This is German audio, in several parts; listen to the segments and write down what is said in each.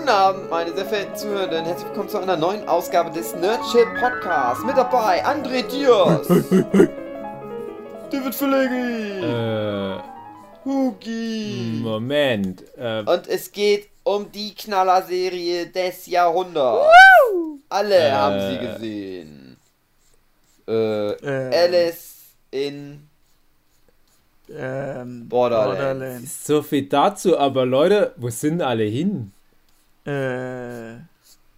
Guten Abend, meine sehr verehrten Zuhörenden. Herzlich willkommen zu einer neuen Ausgabe des Nerdship Podcasts. Mit dabei André Diaz. David Verlegi. Äh, Hugi. Moment. Äh, Und es geht um die Knallerserie des Jahrhunderts. Alle Äh. haben sie gesehen. Äh, Ähm, Alice in ähm, Borderlands. so viel dazu, aber Leute, wo sind alle hin? Äh,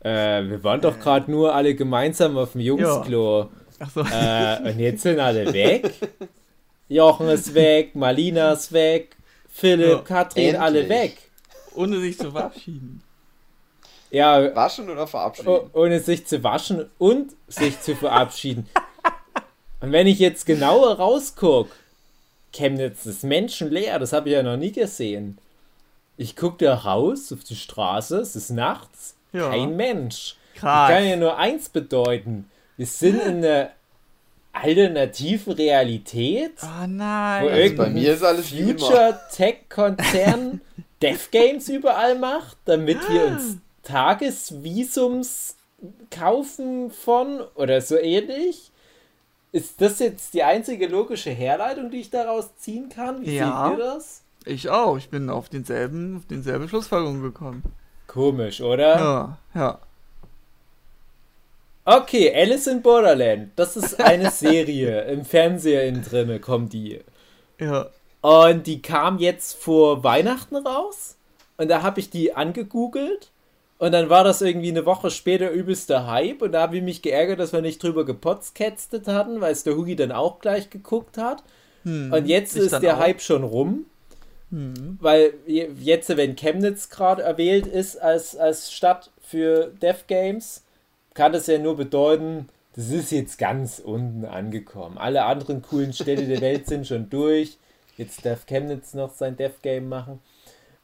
Äh, wir waren doch gerade nur alle gemeinsam auf dem Jungsklo. ach so. Äh, und jetzt sind alle weg. Jochen ist weg, Malina ist weg, Philipp, Ja, Katrin, alle endlich. weg. Ohne sich zu verabschieden. Ja, Waschen oder verabschieden? oh, ohne sich zu waschen und sich zu verabschieden. Und wenn ich jetzt genauer rausguck, Chemnitz ist menschenleer, das habe ich ja noch nie gesehen. Ich gucke da raus auf die Straße, es ist nachts, Ja. kein Mensch. Das Krass. kann ja nur eins bedeuten. Wir sind in einer alternativen Realität, Oh wo nein. Also irgendein bei mir ist alles wie immer. Future-Tech-Konzern Dev Games überall macht, damit wir uns Tagesvisums kaufen von oder so ähnlich. Ist das jetzt die einzige logische Herleitung, die ich daraus ziehen kann? Wie Ja. seht ihr das? Ich auch. Ich bin auf denselben, auf denselben Schlussfolgerung gekommen. Komisch, oder? Ja, ja. Okay, Alice in Borderland. Das ist eine Serie. Im Fernseher innen drinne kommt die. Ja. Und die kam jetzt vor Weihnachten raus. Und da habe ich die angegoogelt. Und dann war das irgendwie eine Woche später übelster Hype. Und da habe ich mich geärgert, dass wir nicht drüber gepotzketztet hatten, weil es der Hugi dann auch gleich geguckt hat. Hm. Und jetzt ist der auch. Hype schon rum. Hm. Weil je- jetzt, wenn Chemnitz gerade erwählt ist als, als Stadt für Dev Games, kann das ja nur bedeuten, das ist jetzt ganz unten angekommen. Alle anderen coolen Städte der Welt sind schon durch. Jetzt darf Chemnitz noch sein Dev Game machen.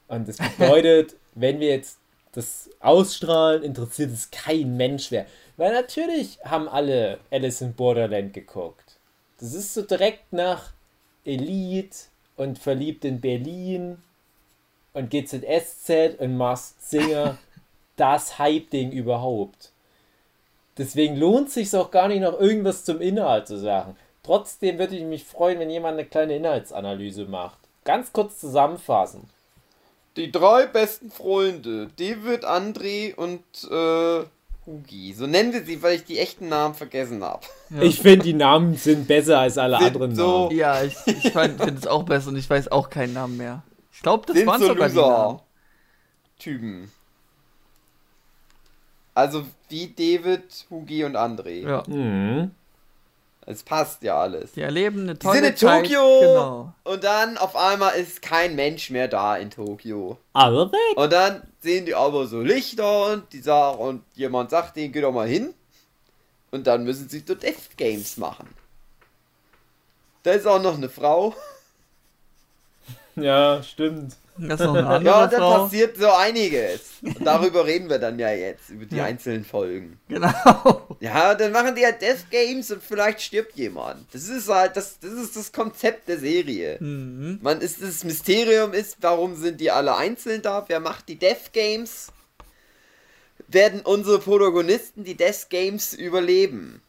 Und das bedeutet, wenn wir jetzt das ausstrahlen, interessiert es kein Mensch mehr. Weil natürlich haben alle Alice in Borderland geguckt. Das ist so direkt nach Elite und verliebt in Berlin und GZSZ und Masked Singer das Hype-Ding überhaupt. Deswegen lohnt sich auch gar nicht noch irgendwas zum Inhalt zu sagen. Trotzdem würde ich mich freuen, wenn jemand eine kleine Inhaltsanalyse macht. Ganz kurz zusammenfassen. Die drei besten Freunde, David, André und äh, Hugi. So nennen wir sie, weil ich die echten Namen vergessen habe. Ja. Ich finde, die Namen sind besser als alle Sind anderen so- Namen. Ja, ich, ich finde es auch besser und ich weiß auch keinen Namen mehr. Ich glaube, das Sind waren so sogar die Namen. Loser-Typen. Also wie David, Hugi und André. Ja. Mhm. Es passt ja alles. Die erleben eine Die tolle sind in Zeit. Tokio Genau. und dann auf einmal ist kein Mensch mehr da in Tokio. Alle weg. Und dann sehen die aber so Lichter und die sagen, und jemand sagt denen, geh doch mal hin. Und dann müssen sie dort Death Games machen. Da ist auch noch eine Frau. Ja, stimmt. Das ist noch eine andere Ja, dann Frau. passiert so einiges. Und darüber reden wir dann ja jetzt, über die Ja. einzelnen Folgen. Genau. Ja, dann machen die halt Death Games und vielleicht stirbt jemand. Das ist halt, das, das ist das Konzept der Serie. Mhm. Man ist das Mysterium ist, warum sind die alle einzeln da? Wer macht die Death Games? Werden unsere Protagonisten die Death Games überleben?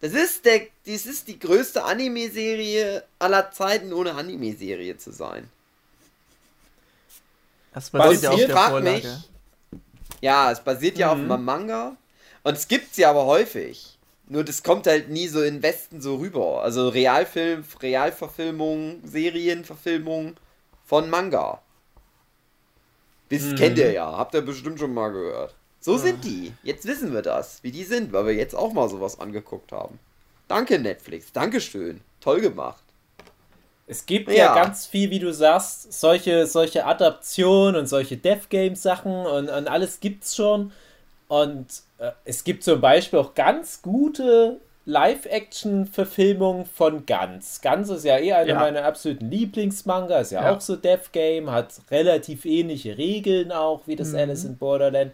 Das ist der, dies ist die größte Anime-Serie aller Zeiten, ohne Anime-Serie zu sein. Das basiert ja auf der Vorlage. mich, ja, es basiert ja auf einem Manga und es gibt's ja aber häufig. Nur das kommt halt nie so in Westen so rüber. Also Realfilm, Realverfilmung, Serienverfilmung von Manga. Das Mhm. kennt ihr ja, habt ihr bestimmt schon mal gehört. So sind die. Jetzt wissen wir das, wie die sind, weil wir jetzt auch mal sowas angeguckt haben. Danke Netflix, Dankeschön. Toll gemacht. Es gibt Ja. ja. ganz viel, wie du sagst, solche, solche Adaptionen und solche Dev Game Sachen und, und alles gibt's schon. Und äh, es gibt zum Beispiel auch ganz gute Live-Action-Verfilmungen von Guns. Guns ist ja eh einer Ja. meiner absoluten Lieblingsmanga, ist ja, Ja. auch so Dev Game, hat relativ ähnliche Regeln auch wie das Mhm. Alice in Borderland.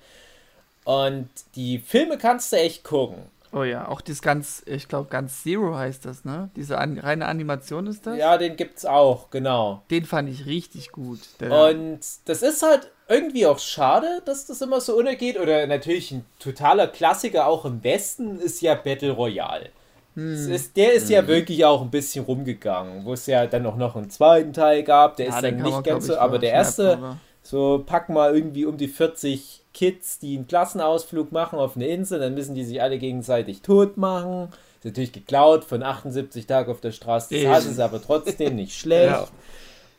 Und die Filme kannst du echt gucken. Oh ja, auch das ganz, ich glaube, ganz Zero heißt das, ne? Diese an, reine Animation ist das? Ja, den gibt's auch, genau. Den fand ich richtig gut. Und das ist halt irgendwie auch schade, dass das immer so untergeht. Oder natürlich ein totaler Klassiker auch im Westen ist ja Battle Royale. Hm. Ist, der ist hm. ja wirklich auch ein bisschen rumgegangen, wo es ja dann auch noch einen zweiten Teil gab. Der ja, ist dann nicht ganz so, aber der erste, so pack mal irgendwie um die 40 Kids, die einen Klassenausflug machen auf eine Insel, dann müssen die sich alle gegenseitig tot machen. Ist natürlich geklaut von 78 Tagen auf der Straße des Hasses, aber trotzdem nicht schlecht. Ja.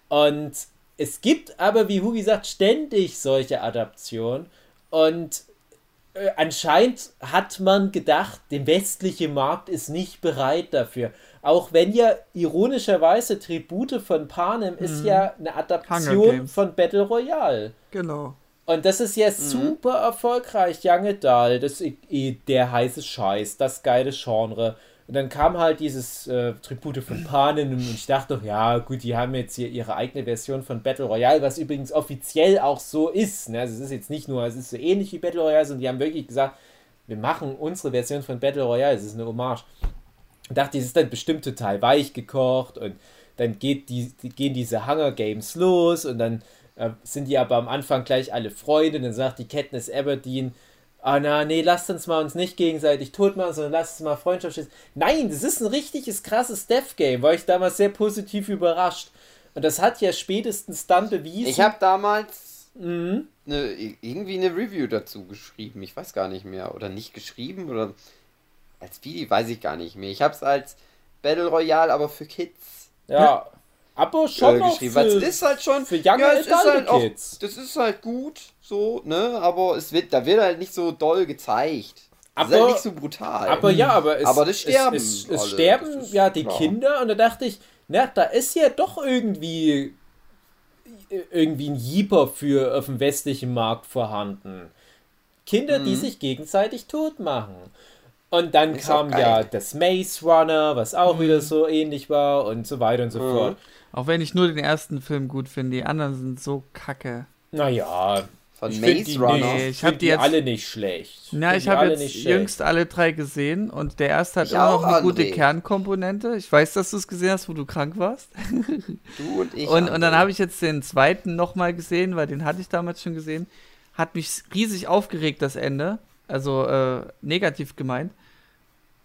Und es gibt aber, wie Hugi sagt, ständig solche Adaptionen. Und äh, anscheinend hat man gedacht, der westliche Markt ist nicht bereit dafür. Auch wenn ja ironischerweise Tribute von Panem mhm. ist ja eine Adaption von Battle Royale. Genau. Und das ist ja mhm. super erfolgreich. Young Adult, das ist eh der heiße Scheiß, das geile Genre. Und dann kam halt dieses äh, Tribute von Panem und ich dachte doch, ja, gut, die haben jetzt hier ihre eigene Version von Battle Royale, was übrigens offiziell auch so ist. Ne? Also es ist jetzt nicht nur, es ist so ähnlich wie Battle Royale, sondern die haben wirklich gesagt, wir machen unsere Version von Battle Royale, es ist eine Hommage. Dachte, das ist dann bestimmt total weich gekocht und dann geht die, gehen diese Hunger Games los und dann äh, sind die aber am Anfang gleich alle Freunde. Dann sagt die Katniss Aberdeen, ah na, nee, lasst uns mal uns nicht gegenseitig tot machen, sondern lasst uns mal Freundschaft schließen. Nein, das ist ein richtiges krasses Death-Game, war ich damals sehr positiv überrascht. Und das hat ja spätestens dann bewiesen. Ich habe damals mhm. eine, irgendwie eine Review dazu geschrieben. Ich weiß gar nicht mehr. Oder nicht geschrieben oder als Video, weiß ich gar nicht mehr. Ich habe es als Battle Royale, aber für Kids. Ja, aber schon äh, geschrieben. Weil es ist halt schon für Young ja, es ist halt auch, Das ist halt gut, so, ne? Aber es wird, da wird halt nicht so doll gezeigt. Das aber, ist halt nicht so brutal. Aber ja, aber es, aber das sterben. Es, es, es sterben ja die klar. Kinder und da dachte ich, na, da ist ja doch irgendwie irgendwie ein Jeeper für auf dem westlichen Markt vorhanden. Kinder, mhm. die sich gegenseitig tot machen. Und dann ist kam ja das Maze Runner, was auch mhm. wieder so ähnlich war und so weiter und so mhm. fort. Auch wenn ich nur den ersten Film gut finde, die anderen sind so kacke. Naja, von ich Maze Runner. Nee, ich habe die jetzt alle nicht schlecht. Na, ich habe jetzt jüngst alle drei gesehen und der erste hat ich immer noch eine André. gute Kernkomponente. Ich weiß, dass du es gesehen hast, wo du krank warst. Du und ich. und, und dann habe ich jetzt den zweiten nochmal gesehen, weil den hatte ich damals schon gesehen. Hat mich riesig aufgeregt, das Ende. Also äh, negativ gemeint.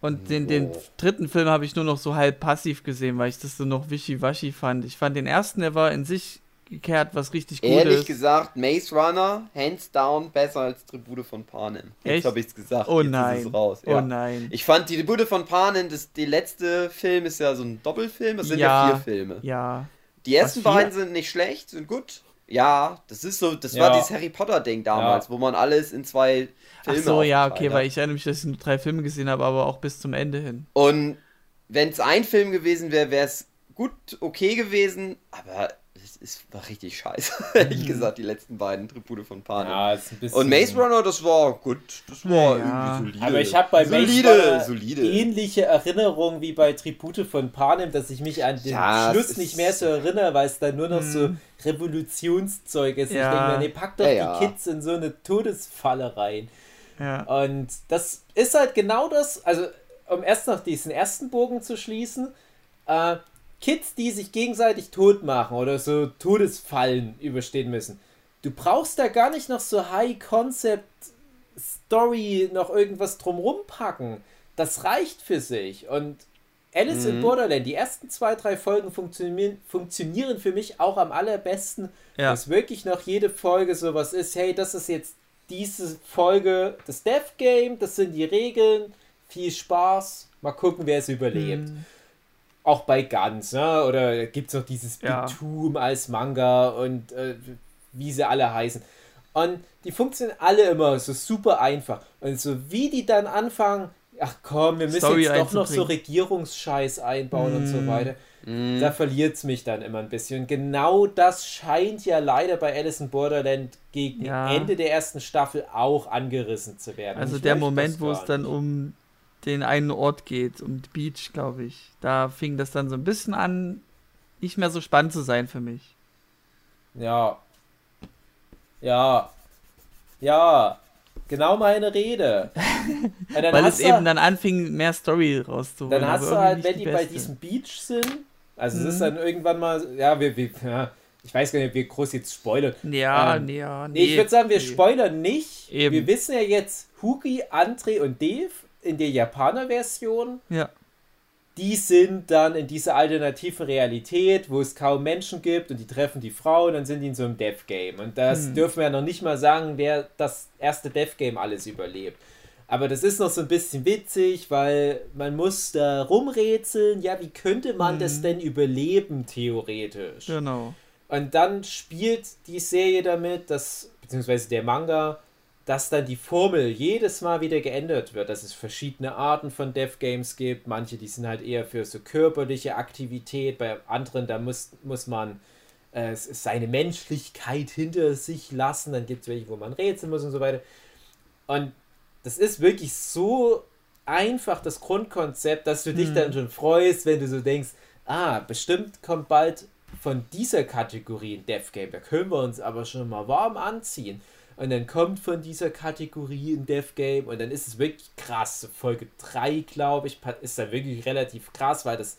Und den, den dritten Film habe ich nur noch so halb passiv gesehen, weil ich das so noch wischiwaschi fand. Ich fand den ersten, der war in sich gekehrt, was richtig gut Ehrlich ist. gesagt, Maze Runner, hands down, besser als Tribute von Panem. Jetzt habe ich es gesagt. Oh Jetzt nein. raus. Oh ja. Oh nein. Ich fand die Tribute von Panem, das, die letzte Film ist ja so ein Doppelfilm, das sind ja, ja vier Filme. Ja. Die ersten beiden sind nicht schlecht, sind gut. Ja, das ist so, das ja. war dieses Harry Potter Ding damals, ja. wo man alles in zwei Filme Ach so, ja, okay, weil ich erinnere mich, dass ich nur drei Filme gesehen habe, aber auch bis zum Ende hin. Und wenn es ein Film gewesen wäre, wäre es gut okay gewesen, aber es, es war richtig scheiße, ehrlich mhm. gesagt, die letzten beiden Tribute von Panem. Ja, ist ein bisschen Und Maze Runner, das war gut, das war ja. irgendwie solide. Aber ich habe bei solide, Maze Runner solide. ähnliche Erinnerungen wie bei Tribute von Panem, dass ich mich an den ja, Schluss nicht mehr so erinnere, weil es da nur noch so mhm. Revolutionszeug ist. Ja. Ich denke mir, nee, pack doch die Kids in so eine Todesfalle rein. Ja. Und das ist halt genau das, also um erst noch diesen ersten Bogen zu schließen, äh, Kids, die sich gegenseitig tot machen oder so Todesfallen überstehen müssen. Du brauchst da gar nicht noch so High-Concept-Story noch irgendwas drumrum packen. Das reicht für sich. Und Alice mhm. in Borderland, die ersten zwei, drei Folgen funktionieren, funktionieren für mich auch am allerbesten, ja. dass wirklich noch jede Folge sowas ist, hey, das ist jetzt diese Folge des Death Game, das sind die Regeln, viel Spaß, mal gucken, wer es überlebt. Mhm. Auch bei Guns, ne? oder gibt es noch dieses ja. Bitum als Manga und äh, wie sie alle heißen. Und die funktionieren alle immer so super einfach. Und so wie die dann anfangen, ach komm, wir müssen Story jetzt doch noch so Regierungsscheiß einbauen mm. und so mhm. weiter. Mm. Da verliert es mich dann immer ein bisschen. Und genau das scheint ja leider bei Alice in Borderland gegen ja. Ende der ersten Staffel auch angerissen zu werden. Also der Moment, wo es dann um den einen Ort geht, um die Beach, glaube ich. Da fing das dann so ein bisschen an, nicht mehr so spannend zu sein für mich. Ja. Ja. Ja. genau meine Rede. Weil es eben dann anfing, mehr Story rauszuholen. Dann hast du halt, wenn die, die bei diesem Beach sind, also mhm. es ist mhm. dann irgendwann mal, ja, wir, wir ja, ich weiß gar nicht, wir groß jetzt spoilern. Ja, ähm, ja, nee. Ich würde sagen, wir nee. spoilern nicht. Eben. Wir wissen ja jetzt, Huki, Andre und Dave in der Japaner-Version. Ja. Die sind dann in dieser alternativen Realität, wo es kaum Menschen gibt und die treffen die Frau und dann sind die in so einem Death Game. Und das hm. dürfen wir ja noch nicht mal sagen, wer das erste Death Game alles überlebt. Aber das ist noch so ein bisschen witzig, weil man muss da rumrätseln, ja, wie könnte man hm. das denn überleben, theoretisch? Genau. Und dann spielt die Serie damit, dass, beziehungsweise der Manga, dass dann die Formel jedes Mal wieder geändert wird, dass es verschiedene Arten von Dev Games gibt. Manche, die sind halt eher für so körperliche Aktivität, bei anderen, da muss, muss man äh, seine Menschlichkeit hinter sich lassen. Dann gibt es welche, wo man rätseln muss und so weiter. Und das ist wirklich so einfach, das Grundkonzept, dass du dich hm. dann schon freust, wenn du so denkst, ah, bestimmt kommt bald von dieser Kategorie ein Death Game. Da können wir uns aber schon mal warm anziehen. Und dann kommt von dieser Kategorie ein Death Game und dann ist es wirklich krass. Folge 3, glaube ich, ist da wirklich relativ krass, weil das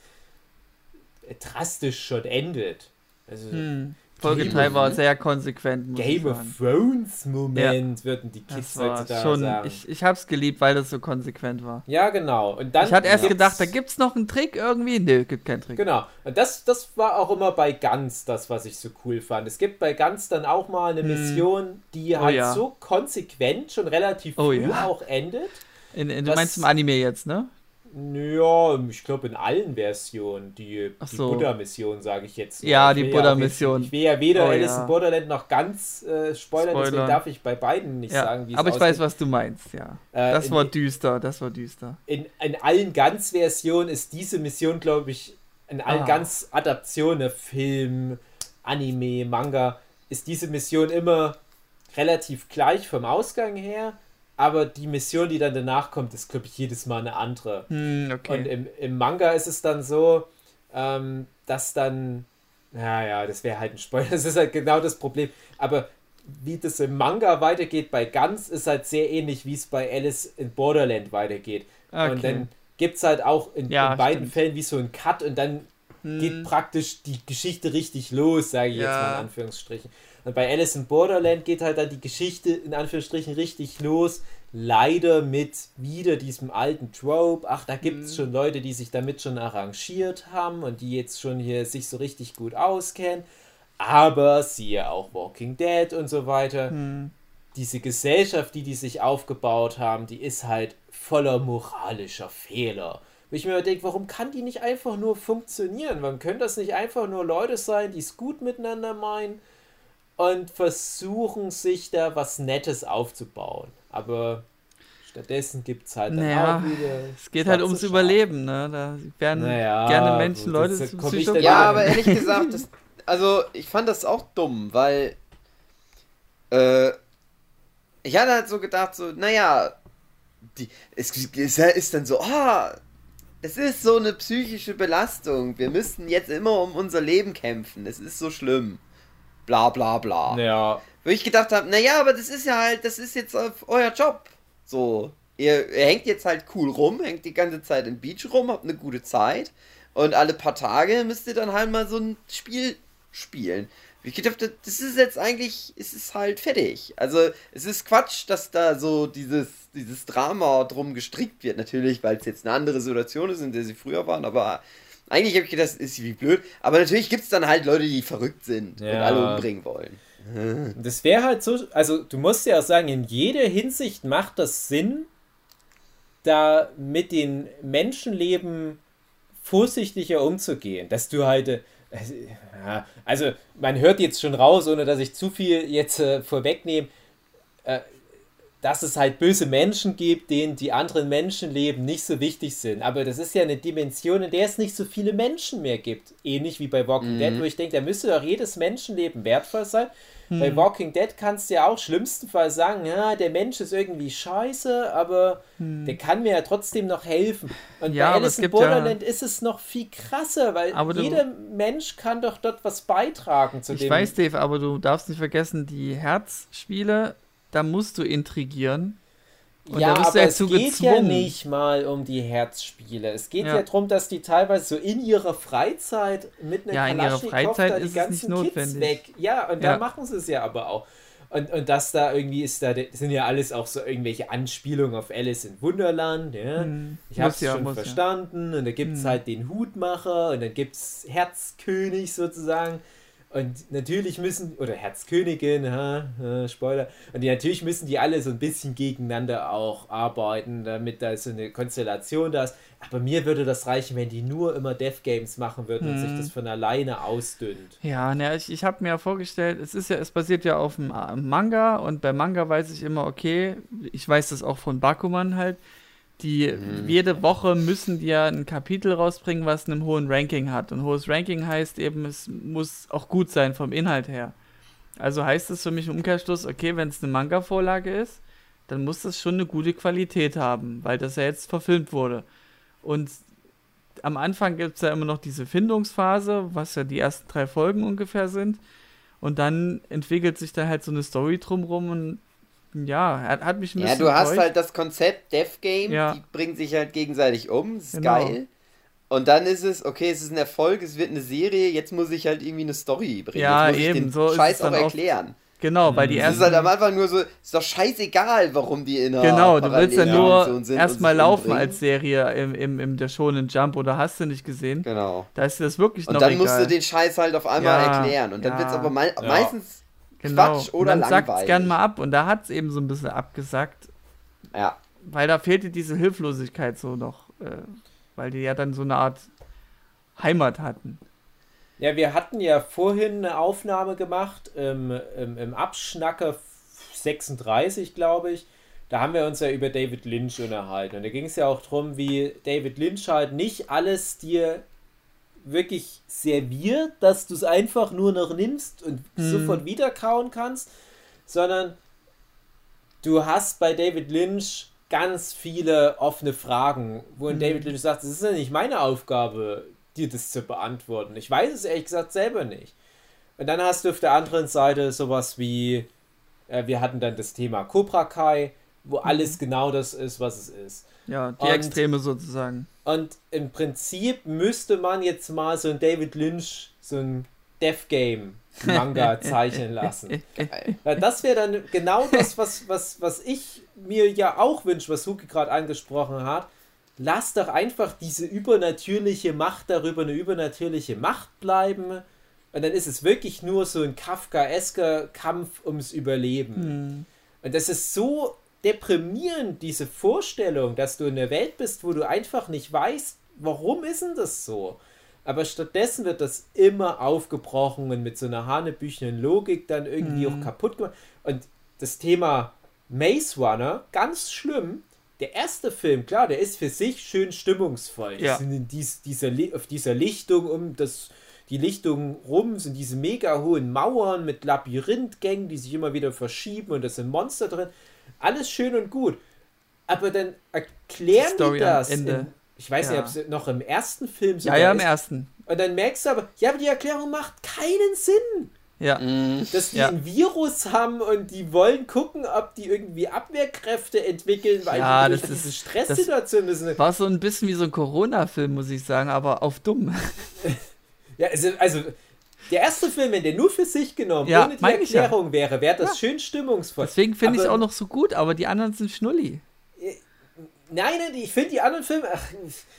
drastisch schon endet. Also, hm. Folge 3 war sehr konsequent. Game of Thrones Moment, ja. würden die Kids heutzutage schon, sagen. Ich, ich hab's geliebt, weil das so konsequent war. Ja, genau. Und dann ich hatte erst gedacht, da gibt's noch einen Trick irgendwie. Nö, gibt keinen Trick. Genau. Und das, das war auch immer bei Ganz das, was ich so cool fand. Es gibt bei Ganz dann auch mal eine hm. Mission, die oh, halt ja. so konsequent schon relativ oh, früh ja. auch endet. In, in, du meinst im Anime jetzt, ne? Ja, ich glaube in allen Versionen. Die, die so. Buddha-Mission, sage ich jetzt. Ja, die Buddha-Mission. Ich will ja weder oh, Alice ja. in Borderland noch ganz äh, spoilern, Spoiler. deswegen darf ich bei beiden nicht ja. sagen, wie es Aber ich aussieht. weiß, was du meinst, ja. Äh, das war düster, das war düster. In, in allen Ganz-Versionen ist diese Mission, glaube ich, in allen ah. Ganz-Adaptionen, Film, Anime, Manga, ist diese Mission immer relativ gleich vom Ausgang her aber die Mission, die dann danach kommt, ist, glaube ich, jedes Mal eine andere. Hm, okay. Und im, im Manga ist es dann so, ähm, dass dann, naja, das wäre halt ein Spoiler, das ist halt genau das Problem. Aber wie das im Manga weitergeht bei Guns, ist halt sehr ähnlich, wie es bei Alice in Borderland weitergeht. Okay. Und dann gibt es halt auch in, ja, in beiden stimmt. Fällen wie so ein Cut und dann hm. geht praktisch die Geschichte richtig los, sage ich ja. jetzt mal in Anführungsstrichen. Und bei Alice in Borderland geht halt dann die Geschichte in Anführungsstrichen richtig los. Leider mit wieder diesem alten Trope. Ach, da gibt es mhm. schon Leute, die sich damit schon arrangiert haben und die jetzt schon hier sich so richtig gut auskennen. Aber siehe auch Walking Dead und so weiter. Mhm. Diese Gesellschaft, die die sich aufgebaut haben, die ist halt voller moralischer Fehler. Wo ich mir denke, warum kann die nicht einfach nur funktionieren? Warum können das nicht einfach nur Leute sein, die es gut miteinander meinen? Und versuchen sich da was Nettes aufzubauen. Aber stattdessen gibt es halt dann naja, auch wieder. Es geht halt ums Schaden. Überleben, ne? Da werden naja, gerne Menschen, Leute zum Psychologen. Ja, aber ehrlich gesagt, das, also ich fand das auch dumm, weil äh, ich hatte halt so gedacht, so, naja, die, es, es ist dann so, ah, oh, es ist so eine psychische Belastung. Wir müssen jetzt immer um unser Leben kämpfen. Es ist so schlimm bla bla bla. Ja. Wo ich gedacht habe, naja, aber das ist ja halt, das ist jetzt euer Job. So, ihr, ihr, hängt jetzt halt cool rum, hängt die ganze Zeit im Beach rum, habt eine gute Zeit und alle paar Tage müsst ihr dann halt mal so ein Spiel spielen. Ich gedacht, das ist jetzt eigentlich, es ist halt fertig. Also, es ist Quatsch, dass da so dieses, dieses Drama drum gestrickt wird. Natürlich, weil es jetzt eine andere Situation ist, in der sie früher waren, aber eigentlich habe ich gedacht, das ist wie blöd. Aber natürlich gibt es dann halt Leute, die verrückt sind ja. und alle umbringen wollen. Das wäre halt so, also du musst ja auch sagen, in jeder Hinsicht macht das Sinn, da mit den Menschenleben vorsichtiger umzugehen. Dass du halt, äh, also man hört jetzt schon raus, ohne dass ich zu viel jetzt äh, vorwegnehme, äh, dass es halt böse Menschen gibt, denen die anderen Menschenleben nicht so wichtig sind. Aber das ist ja eine Dimension, in der es nicht so viele Menschen mehr gibt. Ähnlich wie bei Walking mhm. Dead, wo ich denke, da müsste doch jedes Menschenleben wertvoll sein. Mhm. Bei Walking Dead kannst du ja auch schlimmstenfalls sagen, ja, der Mensch ist irgendwie scheiße, aber mhm. der kann mir ja trotzdem noch helfen. Und ja, bei Alice in Borderland ja... ist es noch viel krasser, weil aber jeder du... Mensch kann doch dort was beitragen zu ich dem. Ich weiß, Dave, aber du darfst nicht vergessen, die Herzspiele da musst du intrigieren. Und ja, da bist du aber dazu es geht ja gezwungen. nicht mal um die Herzspiele. Es geht Ja. ja, darum, dass die teilweise so in ihrer Freizeit mit einer Ja, in ihrer Kalaschnikow Freizeit da ist die es ganzen nicht Kids notwendig. weg. Ja, und Ja. da machen sie es ja aber auch. Und, und das da irgendwie ist da, sind ja alles auch so irgendwelche Anspielungen auf Alice in Wunderland. Ja. Hm, Ich hab's muss ja, schon ja. verstanden. Und da gibt's Hm. halt den Hutmacher und dann gibt's Herzkönig sozusagen. Und natürlich müssen, oder Herzkönigin, ha, Spoiler, und die, natürlich müssen die alle so ein bisschen gegeneinander auch arbeiten, damit da so eine Konstellation da ist. Aber mir würde das reichen, wenn die nur immer Death Games machen würden und sich Hm. das von alleine ausdünnt. Ja, ne, ich, ich habe mir ja vorgestellt, es ist ja, es basiert ja auf dem äh, Manga und bei Manga weiß ich immer, okay, ich weiß das auch von Bakuman halt, die jede Woche müssen die ja ein Kapitel rausbringen, was einen hohen Ranking hat. Und hohes Ranking heißt eben, es muss auch gut sein vom Inhalt her. Also heißt es für mich im Umkehrschluss, okay, wenn es eine Manga-Vorlage ist, dann muss das schon eine gute Qualität haben, weil das ja jetzt verfilmt wurde. Und am Anfang gibt es ja immer noch diese Findungsphase, was ja die ersten drei Folgen ungefähr sind. Und dann entwickelt sich da halt so eine Story drumrum und ja, hat, hat mich ein Ja, bisschen du hast enttäuscht. halt das Konzept Death Game, Ja. die bringen sich halt gegenseitig um, das ist Genau. geil. Und dann ist es, okay, es ist ein Erfolg, es wird eine Serie, jetzt muss ich halt irgendwie eine Story bringen. Ja, jetzt muss eben, ich den so ist Scheiß es dann auch erklären. Genau, weil die Es ersten. ist halt am Anfang nur so, ist doch scheißegal, warum die in Genau, du willst ja nur und erstmal laufen umbringen. als Serie im, im, im der Shonen Jump oder hast du nicht gesehen. Genau. Da ist das wirklich Und noch dann egal. musst du den Scheiß halt auf einmal Ja, erklären. Und dann ja. wird's aber mei Ja. meistens genau. Quatsch oder und dann sagt es langweilig. gern mal ab und da hat es eben so ein bisschen abgesackt, Ja. weil da fehlte diese Hilflosigkeit so noch, äh, weil die ja dann so eine Art Heimat hatten. Ja, wir hatten ja vorhin eine Aufnahme gemacht im, im, im Abschnacker 36, glaube ich. Da haben wir uns ja über David Lynch unterhalten. Und da ging es ja auch darum, wie David Lynch halt nicht alles dir wirklich serviert, dass du es einfach nur noch nimmst und Mhm. sofort wieder kauen kannst, sondern du hast bei David Lynch ganz viele offene Fragen, wo Mhm. David Lynch sagt, es ist ja nicht meine Aufgabe, dir das zu beantworten. Ich weiß es ehrlich gesagt selber nicht. Und dann hast du auf der anderen Seite sowas wie, äh, wir hatten dann das Thema Cobra Kai, wo alles genau das ist, was es ist. Ja, die Und- Extreme sozusagen. Und im Prinzip müsste man jetzt mal so ein David Lynch, so ein Death Game Manga zeichnen lassen. Weil das wäre dann genau das, was, was, was ich mir ja auch wünsche, was Huki gerade angesprochen hat. Lass doch einfach diese übernatürliche Macht darüber eine übernatürliche Macht bleiben. Und dann ist es wirklich nur so ein Kafkaesker Kampf ums Überleben. Hm. Und das ist so deprimierend, diese Vorstellung, dass du in der Welt bist, wo du einfach nicht weißt, warum ist denn das so? Aber stattdessen wird das immer aufgebrochen und mit so einer hanebüchenen Logik dann irgendwie Mhm. auch kaputt gemacht. Und das Thema Maze Runner, ganz schlimm. Der erste Film, klar, der ist für sich schön stimmungsvoll. Ja. sind in dies, dieser, auf dieser Lichtung um das, die Lichtung rum sind diese mega hohen Mauern mit Labyrinthgängen, die sich immer wieder verschieben und da sind Monster drin. Alles schön und gut. Aber dann erklären Die die am das. Ende. In, ich weiß Ja. nicht, ob es noch im ersten Film Ja, sogar ja, im ist. ersten. Und dann merkst du aber, ja, aber die Erklärung macht keinen Sinn. Ja. Mhm. Dass die Ja. ein Virus haben und die wollen gucken, ob die irgendwie Abwehrkräfte entwickeln, weil Ja, die das diese ist- Stresssituation müssen. War so ein bisschen wie so ein Corona-Film, muss ich sagen, aber auf dumm. Ja, also, also der erste Film, wenn der nur für sich genommen, Ja, ohne die ich ja. Erklärung wäre, wäre das schön stimmungsvoll. Deswegen finde ich es auch noch so gut, aber die anderen sind Schnulli. Nein, nein, ich finde die anderen Filme, ach,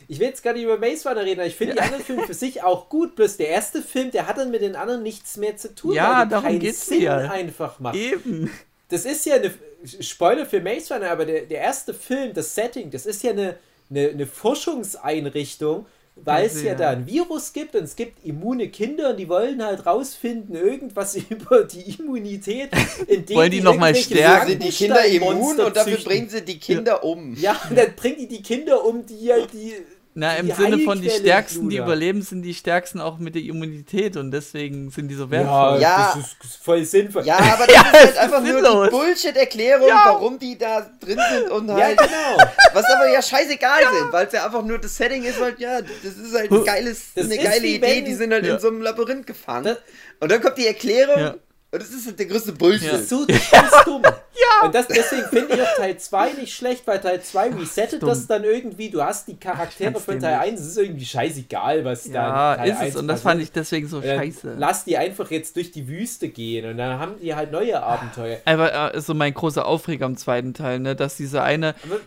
ich will jetzt gar nicht über Maze Runner reden, aber ich finde die anderen Filme für sich auch gut, bloß der erste Film, der hat dann mit den anderen nichts mehr zu tun, Ja, weil die darum keinen geht's Sinn mir. einfach macht. Eben. Das ist ja eine, Spoiler für Maze Runner, aber der, der erste Film, das Setting, das ist ja eine, eine, eine Forschungseinrichtung, weil es ja ja. da ein Virus gibt und es gibt immune Kinder und die wollen halt rausfinden, irgendwas über die Immunität. Indem Wollen die noch mal irgendwelche stärken? Sind die Kinder immun und dafür züchten. bringen sie die Kinder um. Ja, und dann bringen die die Kinder um, die ja die. Na, im die Sinne von die Stärksten, die überleben, sind die Stärksten auch mit der Immunität und deswegen sind die so Ja, wertvoll. Ja. das ist voll sinnvoll. Ja, aber das Ja, ist halt einfach ist nur sinnlos. die Bullshit-Erklärung, Ja. warum die da drin sind und Ja, halt, genau. was aber ja scheißegal sind, weil es ja einfach nur das Setting ist halt, ja, das ist halt ein geiles, Das eine geile Idee, wenn- die sind halt Ja. in so einem Labyrinth gefangen. Das- und dann kommt die Erklärung Ja. Und das ist der größte Bullshit. Das ist so ganz dumm. ja. Und das, deswegen finde ich auch Teil 2 nicht schlecht, weil Teil 2 resettet das dann irgendwie. Du hast die Charaktere von Teil nicht. 1, es ist irgendwie scheißegal, was da Ja, in Teil ist 1 es. Und das passiert. fand ich deswegen so scheiße. Lass die einfach jetzt durch die Wüste gehen und dann haben die halt neue Abenteuer. Aber äh, so mein großer Aufreger am zweiten Teil, ne, dass diese eine. Aber,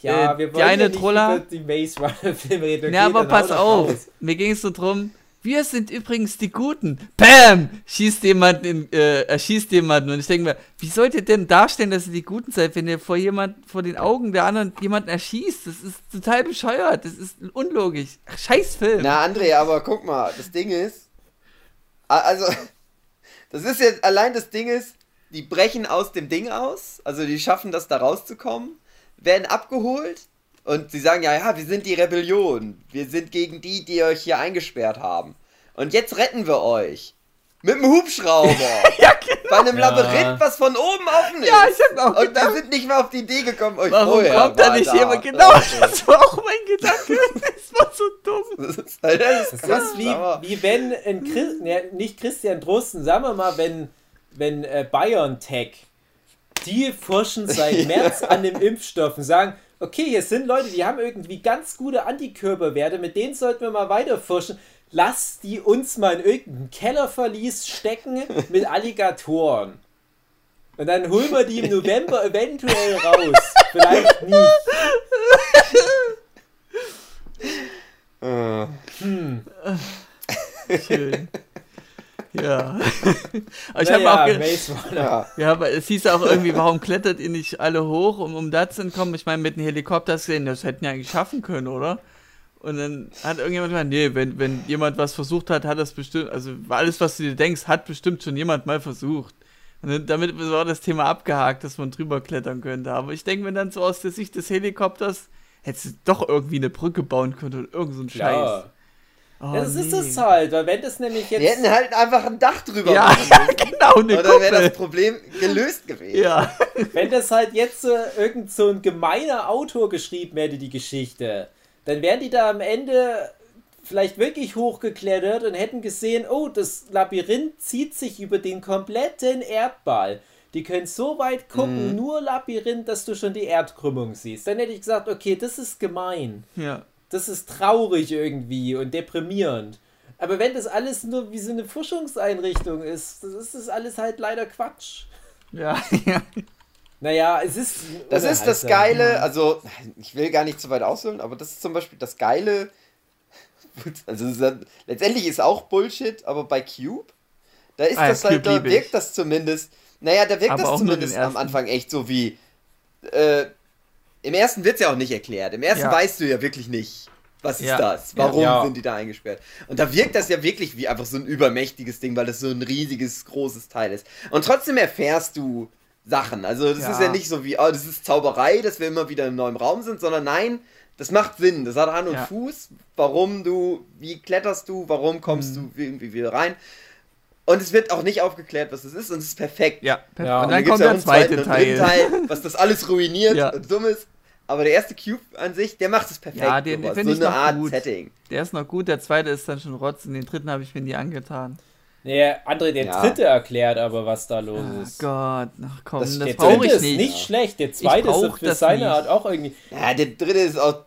ja, Äh, wir die wollen eine ja nicht Troller- über die Maze Runner Filme reden. Okay, Ja, aber pass auf. raus. Mir ging es so drum. Wir sind übrigens die Guten. Bam! Schießt jemand in, äh, erschießt jemanden. Und ich denke mir, wie sollt ihr denn darstellen, dass ihr die Guten seid, wenn ihr vor jemand, vor den Augen der anderen jemanden erschießt? Das ist total bescheuert. Das ist unlogisch. Ach, Scheiß Film. Na, André, aber guck mal, das Ding ist. Also, das ist jetzt allein das Ding ist, die brechen aus dem Ding aus, also die schaffen das da rauszukommen, werden abgeholt und sie sagen, ja, ja, wir sind die Rebellion. Wir sind gegen die, die euch hier eingesperrt haben. Und jetzt retten wir euch. Mit dem Hubschrauber. ja, genau. Bei einem Ja. Labyrinth, was von oben offen ist. Ja, ich hab auch Und gedacht, wir sind nicht mal auf die Idee gekommen, euch warum vorher kommt da nicht da jemand? Genau, das war auch mein Gedanke. Das war so dumm. Das ist, halt, das ist Das krass, ist wie, wie wenn ein Chris, ne, nicht Christian Drosten, sagen wir mal, wenn, wenn äh, BioNTech, die forschen seit März an dem Impfstoff und sagen, okay, hier sind Leute, die haben irgendwie ganz gute Antikörperwerte, mit denen sollten wir mal weiter forschen. Lass die uns mal in irgendeinen Kellerverlies stecken mit Alligatoren. Und dann holen wir die im November eventuell raus. Vielleicht nicht. Äh. Schön. Ja. Aber ich Naja, habe auch. Runner. Ja. Ja, aber es hieß auch irgendwie, warum klettert ihr nicht alle hoch, um, um da zu entkommen? Ich meine, mit dem Helikopter sehen, das hätten ja eigentlich schaffen können, oder? Und dann hat irgendjemand gesagt, nee, wenn, wenn jemand was versucht hat, hat das bestimmt, also alles, was du dir denkst, hat bestimmt schon jemand mal versucht. Und dann, damit war das Thema abgehakt, dass man drüber klettern könnte. Aber ich denke mir dann so aus der Sicht des Helikopters, hättest du doch irgendwie eine Brücke bauen können oder irgend so ein Ja. Scheiß. Oh, Ja, das ist nee. es halt, weil wenn das nämlich jetzt. Die hätten halt einfach ein Dach drüber Ja, genau, eine Und dann wäre das. Problem gelöst gewesen. Ja. Wenn das halt jetzt äh, irgend so ein gemeiner Autor geschrieben hätte, die Geschichte, dann wären die da am Ende vielleicht wirklich hochgeklettert und hätten gesehen, oh, das Labyrinth zieht sich über den kompletten Erdball. Die können so weit gucken, nur Labyrinth, dass du schon die Erdkrümmung siehst. Dann hätte ich gesagt, okay, das ist gemein. Ja. Das ist traurig irgendwie und deprimierend. Aber wenn das alles nur wie so eine Forschungseinrichtung ist, das ist das alles halt leider Quatsch. Ja, ja. Naja, es ist. Das ist das. Geile, also ich will gar nicht zu weit ausholen, aber das ist zum Beispiel das Geile. Also ist dann- letztendlich ist auch Bullshit, aber bei Cube, da ist Ah das halt, da lieb ich. wirkt das zumindest. Naja, da wirkt Aber das auch nur zumindest am. Anfang echt so wie. Äh, Im ersten wird es ja auch nicht erklärt. Im ersten Ja. weißt du ja wirklich nicht, was ist Ja. das? Warum Ja. sind die da eingesperrt? Und da wirkt das ja wirklich wie einfach so ein übermächtiges Ding, weil das so ein riesiges, großes Teil ist. Und trotzdem erfährst du Sachen. Also das Ja. ist ja nicht so wie, oh, das ist Zauberei, dass wir immer wieder im neuen Raum sind, sondern nein, das macht Sinn. Das hat Hand und Ja. Fuß. Warum du, wie kletterst du, warum kommst Mhm. du irgendwie wieder rein? Und es wird auch nicht aufgeklärt, was es ist, und es ist perfekt. Ja, perfekt. Ja, und Und dann gibt's kommt ja der zweite Teil. Teil, was das alles ruiniert Ja. und dumm ist. Aber der erste Cube an sich, der macht es perfekt. Ja, den- den sowas. find so ich eine noch Art gut. Setting. Der ist noch gut, der zweite ist dann schon Rotz und den dritten habe ich mir nie angetan. Nee, André, der Ja. dritte erklärt aber, was da los Oh ist. Gott, ach komm, Das- das, der dritte ich ist nicht. nicht schlecht, der zweite ist für seine nicht. Art auch irgendwie. Ja, der dritte ist auch.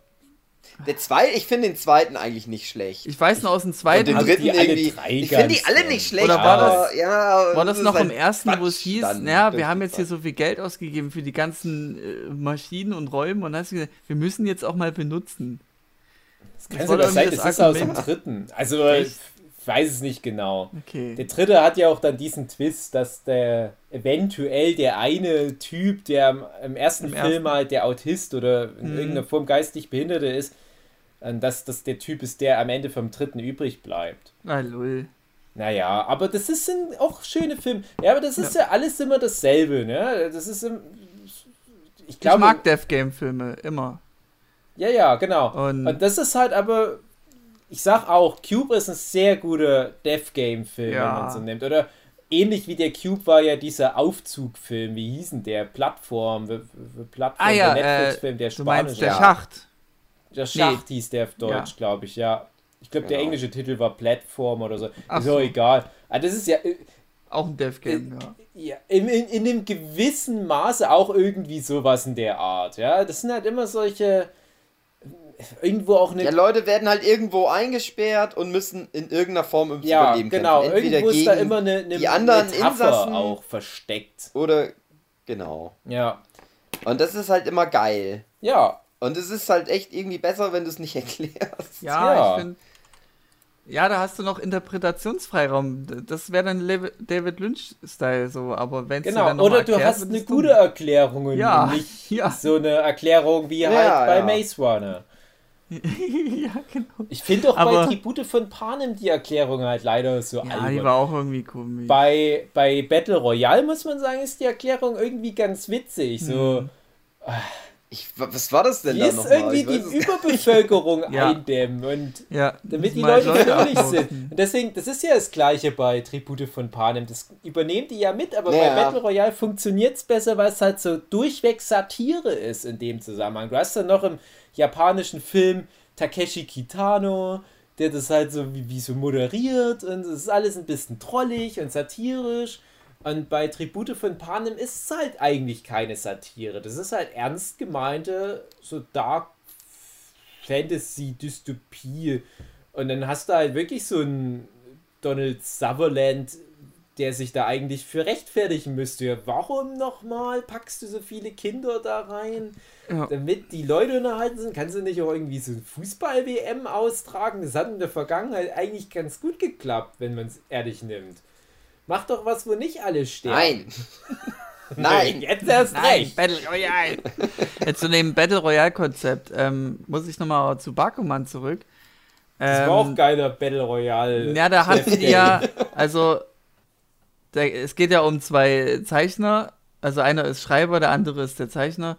Der zweite, ich finde den zweiten eigentlich nicht schlecht. Ich weiß noch aus dem Und zweiten, den Also dritten irgendwie. Ich finde die alle nicht schlecht. Oder war das- ja, war das ist noch im ersten, wo es hieß, naja, wir haben jetzt hier so viel Geld ausgegeben für die ganzen äh, Maschinen und Räume und dann hast du gesagt, wir müssen jetzt auch mal benutzen. Das Das kann sogar sein, das das ist aus dem dritten. Also, Echt? ich weiß es nicht genau. Okay. Der dritte hat ja auch dann diesen Twist, dass der eventuell der eine Typ, der im, im ersten Im Film ersten. halt der Autist oder in Mhm. irgendeiner Form geistig Behinderte ist, äh, dass das der Typ ist, der am Ende vom dritten übrig bleibt. Ah, lol. Naja, aber das ist sind auch schöne Filme. Ja, aber das ist ja, alles immer dasselbe, ne? Das ist im, ich Ich glaube, mag Death Game Filme, immer. ja, ja, genau. Und- Und, das ist halt aber, ich sag auch, Cube ist ein sehr guter Death Game Film, Ja. wenn man so nimmt. Oder ähnlich wie der Cube war ja dieser Aufzugfilm, wie hieß denn der? Plattform, Plattform, Ah ja, der äh, Netflix-Film, der Du meinst Spanisch. der ja. Schacht. Der Schacht hieß der auf Deutsch, Ja. glaube ich, ja. Ich glaube, der Genau. englische Titel war Plattform oder so. Ach ist auch so. egal. Aber das ist ja. äh, Auch ein Death Game, ja. Ja, in, in, in einem gewissen Maße auch irgendwie sowas in der Art, ja. Das sind halt immer solche. Irgendwo auch eine. Ja, Leute werden halt irgendwo eingesperrt und müssen in irgendeiner Form ums Ja, Überleben genau. kämpfen. Entweder Irgendwo ist gegen da immer eine, eine die anderen Metapher Insassen auch versteckt. oder genau. Ja. Und das ist halt immer geil. Ja. Und es ist halt echt irgendwie besser, wenn du es nicht erklärst. Ja, Ja. ich finde. Ja, da hast du noch Interpretationsfreiraum. Das wäre dann Lev- David Lynch-Style so, aber wenn Genau, dann noch oder mal du erklärt hast eine gute. Erklärung und Ja, nicht ja. so eine Erklärung wie Ja, halt bei ja. Maze Runner. ja, genau. Ich finde auch bei Aber- Tribute von Panem die Erklärung halt leider so Ja, albern. die war auch irgendwie komisch. bei, bei Battle Royale muss man sagen, ist die Erklärung irgendwie ganz witzig. So, Hm. Ich, was war das denn die da ist nochmal? irgendwie Ich die Überbevölkerung Ja. eindämmen und ja, damit die Leute fröhlich sind. Und deswegen, das ist ja das gleiche bei Tribute von Panem. Das übernehmen die ja mit, aber Ja. bei Battle Royale funktioniert es besser, weil es halt so durchweg Satire ist in dem Zusammenhang. Du hast dann noch im japanischen Film Takeshi Kitano, der das halt so wie, wie so moderiert und es ist alles ein bisschen trollig und satirisch. Und bei Tribute von Panem ist es halt eigentlich keine Satire. Das ist halt ernst gemeinte, so Dark Fantasy-Dystopie. Und dann hast du halt wirklich so einen Donald Sutherland, der sich da eigentlich für rechtfertigen müsste. Warum nochmal packst du so viele Kinder da rein? Ja. Damit die Leute unterhalten sind, kannst du nicht auch irgendwie so ein Fußball-WM austragen? Das hat in der Vergangenheit eigentlich ganz gut geklappt, wenn man es ehrlich nimmt. Mach doch was, wo nicht alle sterben. Nein. Nein. Jetzt erst Nein, recht. Battle Royale. Jetzt zu dem Battle Royale-Konzept ähm, muss ich nochmal zu Bakuman zurück. Das Ähm, war auch geiler Battle Royale. Ja, da hatten die ja, also der, es geht ja um zwei Zeichner. Also einer ist Schreiber, der andere ist der Zeichner.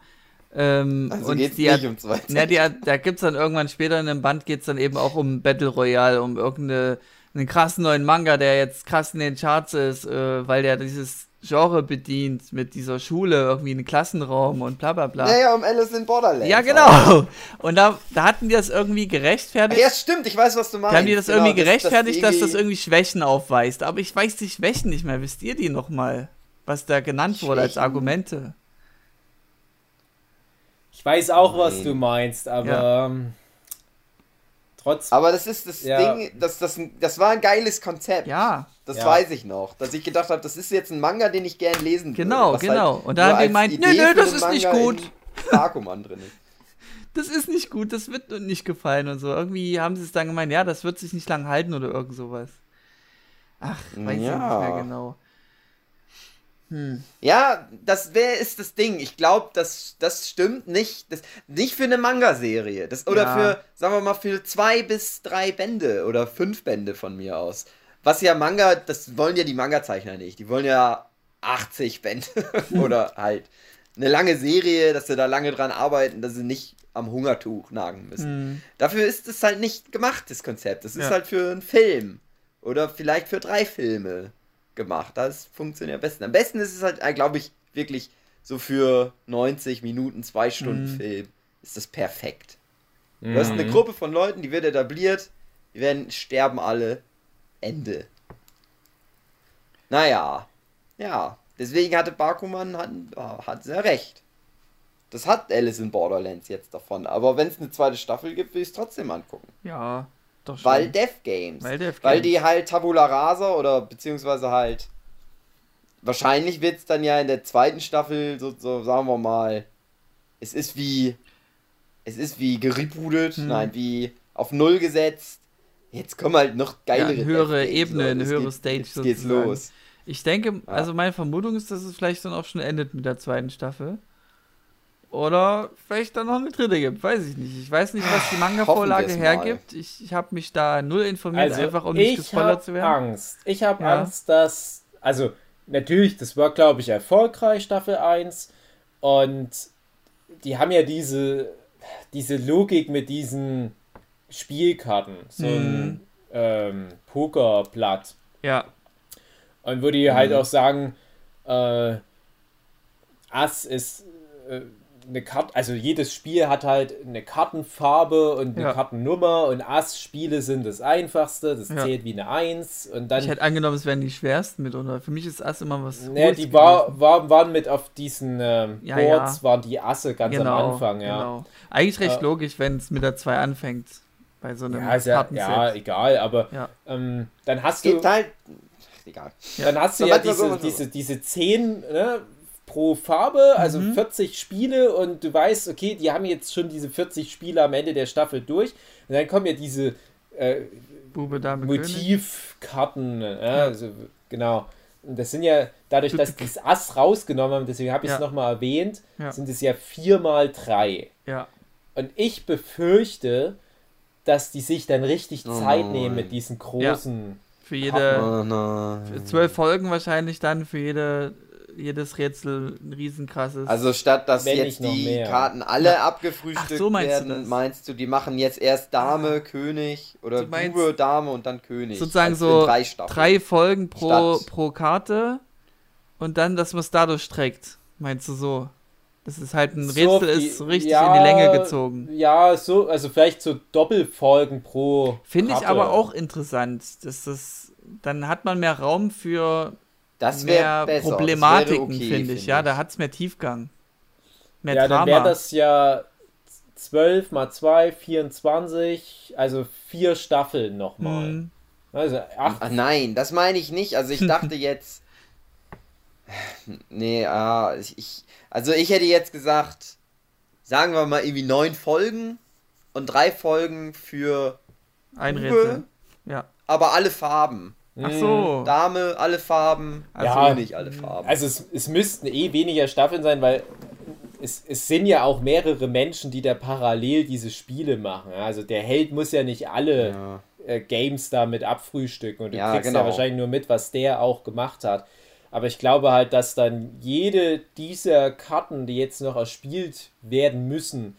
Ähm, Also und geht's die nicht hat, um zwei ja, die hat, da gibt's dann irgendwann später in einem Band geht's dann eben auch um Battle Royale, um irgendeinen einen krassen neuen Manga, der jetzt krass in den Charts ist, äh, weil der dieses Genre bedient mit dieser Schule, irgendwie einen Klassenraum und bla bla bla. Naja, um Alice in Borderlands. Ja, genau. Und da, da hatten die das irgendwie gerechtfertigt. Ja, stimmt, ich weiß, was du meinst. Da haben die das Genau, irgendwie gerechtfertigt, dass, die das irgendwie Schwächen aufweist. Aber ich weiß die Schwächen nicht mehr. Wisst ihr die nochmal? Was da genannt wurde als? Argumente. Ich weiß auch, was du meinst, aber Ja. Trotz. Aber das ist das Ja. Ding, das, das, das war ein geiles Konzept. Ja, Das Ja. weiß ich noch. Dass ich gedacht habe, das ist jetzt ein Manga, den ich gern lesen würde. Genau, genau. Halt Und da haben die als gemeint, nö, nö, das ist nicht gut. Bakuman drin ist. das ist nicht gut, das wird uns nicht gefallen und so. Irgendwie haben sie es dann gemeint, ja, das wird sich nicht lang halten oder irgend sowas. Ach, weiß ich Ja. nicht mehr genau. Hm. Ja, das wär, ist das Ding. Ich glaube, das, das stimmt nicht. Das, nicht für eine Manga-Serie. Das, oder Ja. für, sagen wir mal, für zwei bis drei Bände oder fünf Bände von mir aus. Was ja Manga, das wollen ja die Manga-Zeichner nicht. Die wollen ja 80 Bände oder halt eine lange Serie, dass sie da lange dran arbeiten, dass sie nicht am Hungertuch nagen müssen. Hm. Dafür ist es halt nicht gemacht, das Konzept. Das ist Ja. halt für einen Film. Oder vielleicht für drei Filme gemacht. Das funktioniert am besten. Am besten ist es halt, glaube ich, wirklich so für 90 Minuten, zwei Stunden Mhm. Film. Ist das perfekt. Du hast eine Mhm. Gruppe von Leuten, die wird etabliert, die werden sterben alle. Ende. Naja. Ja. Deswegen hatte Bakuman hat, hat sehr recht. Das hat Alice in Borderlands jetzt davon. Aber wenn es eine zweite Staffel gibt, will ich es trotzdem angucken. Ja, doch schon. Weil Death Games. Weil Weil Games. die halt Tabula Rasa oder beziehungsweise halt. Wahrscheinlich wird es dann ja in der zweiten Staffel, so, so sagen wir mal. Es ist wie. Es ist wie gerebootet, Hm. nein, wie auf Null gesetzt. Jetzt kommen halt noch geilere eine höhere Ebene, Leute. eine höhere Stage Jetzt geht's los. Ich denke, also meine Vermutung ist, dass es vielleicht dann auch schon endet mit der zweiten Staffel. Oder vielleicht dann noch eine dritte gibt, weiß ich nicht. Ich weiß nicht, was die Manga-Vorlage es mal. hergibt. Ich, ich habe mich da null informiert, Also, einfach um nicht ich gespoilert zu werden. Angst. Ich habe Ja. Angst, dass. Also, natürlich, das war, glaube ich, erfolgreich, Staffel 1. Und die haben ja diese, diese Logik mit diesen Spielkarten. So ein Mhm. ähm, Pokerblatt. Ja, Und wo die halt Mhm. auch sagen, äh, Ass ist, äh, eine Karte, also jedes Spiel hat halt eine Kartenfarbe und eine Ja. Kartennummer und Ass-Spiele sind das einfachste, das Ja. zählt wie eine Eins und dann Ich hätte angenommen, es wären die schwersten mitunter. Für mich ist Ass immer was. Ne, Hohes die war, war, waren mit auf diesen ähm, Ja, Boards, ja. waren die Asse ganz genau, am Anfang, ja. Genau. Eigentlich recht Äh, logisch, wenn es mit der 2 anfängt. Bei so einem Ja, ja, egal, aber Ja. ähm, dann hast du, gibt halt. Egal. dann hast du ja diese, diese, diese 10 ne, pro Farbe, also Mhm. 40 Spiele und du weißt, okay, die haben jetzt schon diese 40 Spiele am Ende der Staffel durch und dann kommen ja diese äh, Bube, Dame, König. Motivkarten, ne, also, genau. Und das sind ja, dadurch, dass die das Ass rausgenommen haben, deswegen habe ich es Ja. nochmal erwähnt, Ja. sind es ja 4 mal 3. Ja. Und ich befürchte, dass die sich dann richtig Oh Zeit nein. nehmen mit diesen großen. Für jede. Oh zwölf Folgen wahrscheinlich dann für jede, jedes Rätsel ein riesenkrasses. Also statt dass Wenn jetzt die mehr. Karten alle abgefrühstückt Ach, so meinst du werden, das? meinst du, die machen jetzt erst Dame, König oder Du Bube, Dame und dann König. sozusagen Also so drei drei Folgen pro, Statt- pro Karte und dann, dass man es dadurch trägt. Meinst du so? Das ist halt ein So Rätsel, wie- ist richtig ja, in die Länge gezogen. Ja, so, also vielleicht so Doppelfolgen pro. Finde ich aber auch interessant. dass das, dann hat man mehr Raum für Das mehr wäre besser. Problematiken, okay, finde ich. Ja, da hat es mehr Tiefgang. Mehr Ja, dann wäre Drama. das ja 12 mal 2, 24, also vier Staffeln nochmal. Hm. Also acht. Ah, nein, das meine ich nicht. Also ich dachte jetzt. Nee, ah, ich. Also ich hätte jetzt gesagt, sagen wir mal irgendwie neun Folgen und drei Folgen für Ein Rätsel. Ja. aber alle Farben. Ach so. Dame, alle Farben, Ja. König, alle Farben. Also es, es müssten eh weniger Staffeln sein, weil es, es sind ja auch mehrere Menschen, die da parallel diese Spiele machen. Also der Held muss ja nicht alle ja. äh, Games damit abfrühstücken und du Ja, kriegst genau. ja wahrscheinlich nur mit, was der auch gemacht hat. Aber ich glaube halt, dass dann jede dieser Karten, die jetzt noch erspielt werden müssen,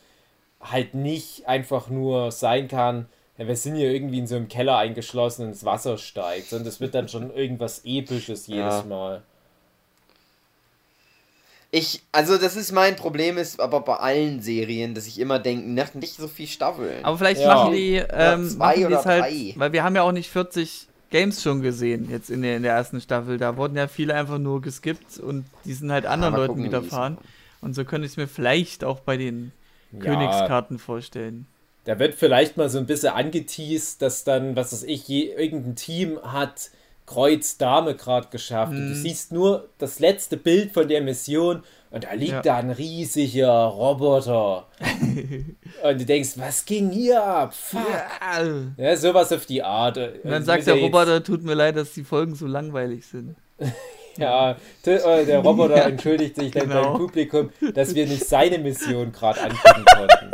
halt nicht einfach nur sein kann, ja, wir sind hier irgendwie in so einem Keller eingeschlossen und ins Wasser steigt, sondern es wird dann schon irgendwas Episches jedes Ja. Mal. Ich, also das ist mein Problem, ist aber bei allen Serien, dass ich immer denke, nach nicht so viel Staffeln. Aber vielleicht Ja. machen die, ähm, zwei machen oder es halt, drei. weil wir haben ja auch nicht 40 Games schon gesehen jetzt in der, in der ersten Staffel. Da wurden ja viele einfach nur geskippt und die sind halt anderen mal Leuten gucken, widerfahren. Und so könnte ich es mir vielleicht auch bei den Ja. Königskarten vorstellen. Da wird vielleicht mal so ein bisschen angeteased, dass dann, was weiß ich, je, irgendein Team hat Kreuz Dame gerade geschafft und du Mhm. siehst nur das letzte Bild von der Mission und da liegt Ja. da ein riesiger Roboter. und du denkst, was ging hier ab? Fuck. Ja. Und Ja, sowas auf die Art. dann sagt der Roboter, tut mir leid, dass die Folgen so langweilig sind. Ja, äh, der Roboter entschuldigt sich dann Genau. beim Publikum, dass wir nicht seine Mission gerade angucken konnten.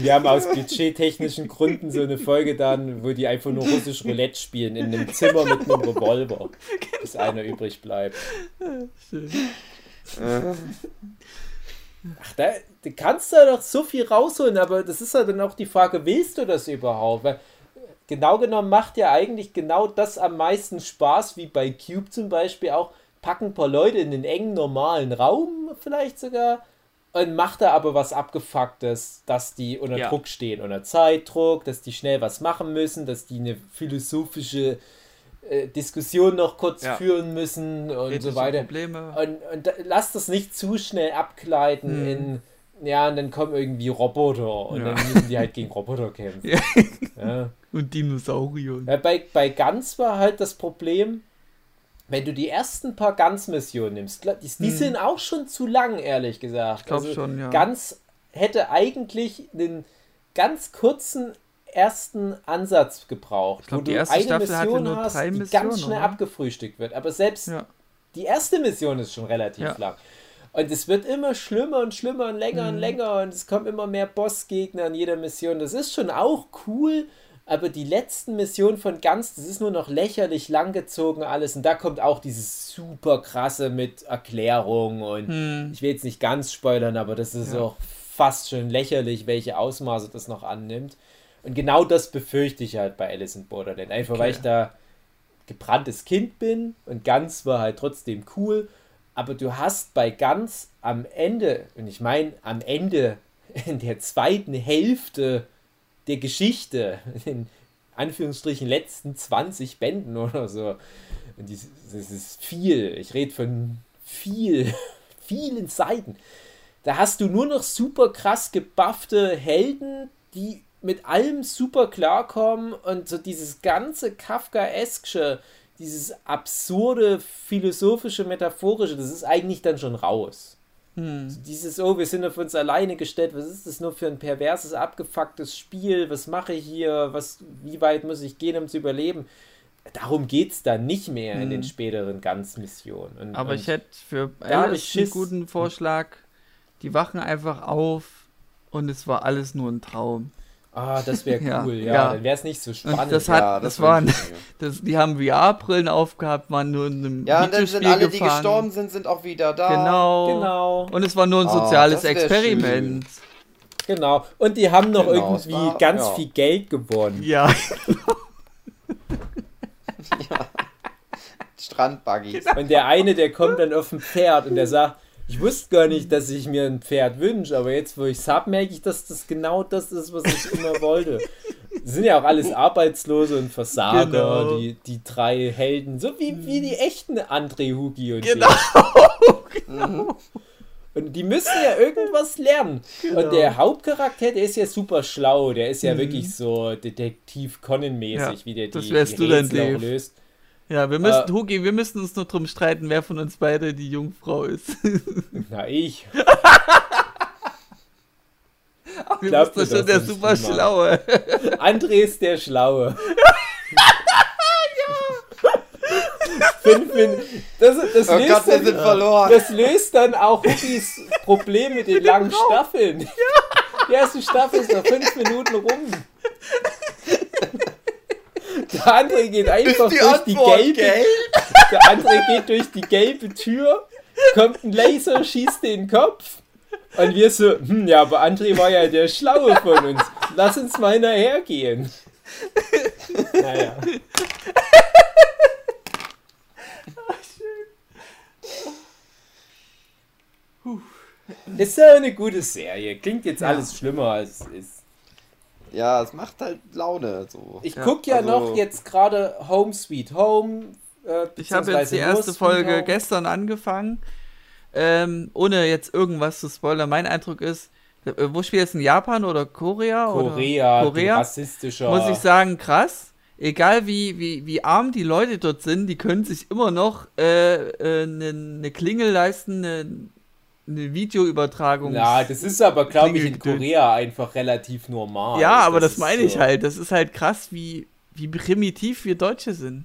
Wir haben aus budgettechnischen Gründen so eine Folge dann, wo die einfach nur russisch Roulette spielen in einem Zimmer mit einem Revolver, bis einer übrig bleibt. Schön. Ach, da, da kannst du ja doch so viel rausholen, aber das ist ja dann auch die Frage, willst du das überhaupt? Weil genau genommen macht ja eigentlich genau das am meisten Spaß, wie bei Cube zum Beispiel auch. Packen ein paar Leute in den engen, normalen Raum vielleicht sogar und macht da aber was Abgefucktes, dass die unter Ja. Druck stehen, unter Zeitdruck, dass die schnell was machen müssen, dass die eine philosophische äh, Diskussion noch kurz Ja. führen müssen und Ethische so weiter. Probleme. Und, und da- lass das nicht zu schnell abgleiten Hm. in, ja, und dann kommen irgendwie Roboter und Ja. dann müssen die halt gegen Roboter kämpfen. Ja. Ja. Und Dinosaurier. Bei, bei Ganz war halt das Problem, wenn du die ersten paar Ganz-Missionen nimmst, die, die Hm. sind auch schon zu lang, ehrlich gesagt. Ich glaube schon, ja. Ganz hätte eigentlich einen ganz kurzen ersten Ansatz gebraucht, glaub, wo die du erste eine Staffel Mission nur hast, drei die Missionen, ganz schnell oder? abgefrühstückt wird. Aber selbst ja. die erste Mission ist schon relativ Ja. lang. Und es wird immer schlimmer und schlimmer und länger Mhm. und länger und es kommen immer mehr Bossgegner in jeder Mission. Das ist schon auch cool, aber die letzten Missionen von Ganz, das ist nur noch lächerlich langgezogen alles und da kommt auch dieses super krasse mit Erklärung und Hm. ich will jetzt nicht ganz spoilern, aber das ist Ja. auch fast schon lächerlich, welche Ausmaße das noch annimmt. Und genau das befürchte ich halt bei Alice in Borderland. Einfach weil Okay. ich da gebranntes Kind bin und ganz war halt trotzdem cool. aber du hast bei ganz am Ende, und ich meine am Ende in der zweiten Hälfte der Geschichte, in Anführungsstrichen letzten 20 Bänden oder so, und das ist viel, ich rede von viel, vielen Seiten, da hast du nur noch super krass gebuffte Helden, die mit allem super klarkommen und so dieses ganze Kafkaeskische, dieses absurde, philosophische, metaphorische, das ist eigentlich dann schon raus. Hm. So dieses, oh, wir sind auf uns alleine gestellt, was ist das nur für ein perverses, abgefucktes Spiel, was mache ich hier, was, wie weit muss ich gehen, um zu überleben? Darum geht es dann nicht mehr hm. in den hm. späteren Ganzmissionen. Und, Aber und ich hätte für Alice einen guten Vorschlag, die wachen einfach auf und es war alles nur ein Traum. Ah, das wäre cool, ja, ja. Dann wäre es nicht so spannend. das hat, ja, das, das waren, das, die haben VR-Brillen aufgehabt, waren nur in einem Ja, und dann sind alle, gefahren. die gestorben sind, sind auch wieder da. Genau. genau. Und es war nur ein ah, soziales oh, Experiment. Schön. Genau. Und die haben noch genau, irgendwie war, ganz ja. viel Geld gewonnen. Ja. ja. Strandbuggies. Genau. Und der eine, der kommt dann auf dem Pferd und der sagt, ich wusste gar nicht, dass ich mir ein Pferd wünsche, aber jetzt, wo ich es habe, merke ich, dass das genau das ist, was ich immer wollte. Das sind ja auch alles Arbeitslose und Versager, genau. die, die drei Helden, so wie, wie die echten André Hugi und genau. genau. Und die müssen ja irgendwas lernen. Genau. Und der Hauptcharakter, der ist ja super schlau. Der ist ja mhm. wirklich so Detektiv Conan-mäßig, ja, wie der die, die Rätsel auch löst. Ja, wir müssen, äh, Hugi, wir müssen uns nur drum streiten, wer von uns beide die Jungfrau ist. Na, ich. Ach, wir Glaubt schon der super Schlaue. André ist der Schlaue. Fünf Minuten. Das, das, oh löst Gott, dann, verloren. das löst dann auch Hugis Problem mit den langen. Staffeln. Ja. Die erste Staffel ist noch fünf Minuten rum. Der andere geht einfach die durch Antwort, die gelbe. Gell? Der andere geht durch die gelbe Tür, kommt ein Laser, schießt den Kopf. Und wir so, hm, ja, aber André war ja der Schlaue von uns. Lass uns mal nachher Naja. Das ist ja eine gute Serie. Klingt jetzt ja. alles schlimmer als es ist. Ja, es macht halt Laune. So. Ich gucke ja also, noch jetzt gerade Home Sweet Home. Äh, ich habe jetzt die erste Folge Home. gestern angefangen. Ähm, ohne jetzt irgendwas zu spoilern. Mein Eindruck ist, äh, wo spielt es in Japan oder Korea? Korea, oder Korea? rassistischer. Muss ich sagen, krass. Egal wie, wie, wie arm die Leute dort sind, die können sich immer noch eine äh, äh, ne, ne Klingel leisten, eine eine Videoübertragung. Ja, das ist aber, glaube ich, in Korea einfach relativ normal. Ja, aber das, das meine ich so. halt. Das ist halt krass, wie, wie primitiv wir Deutsche sind.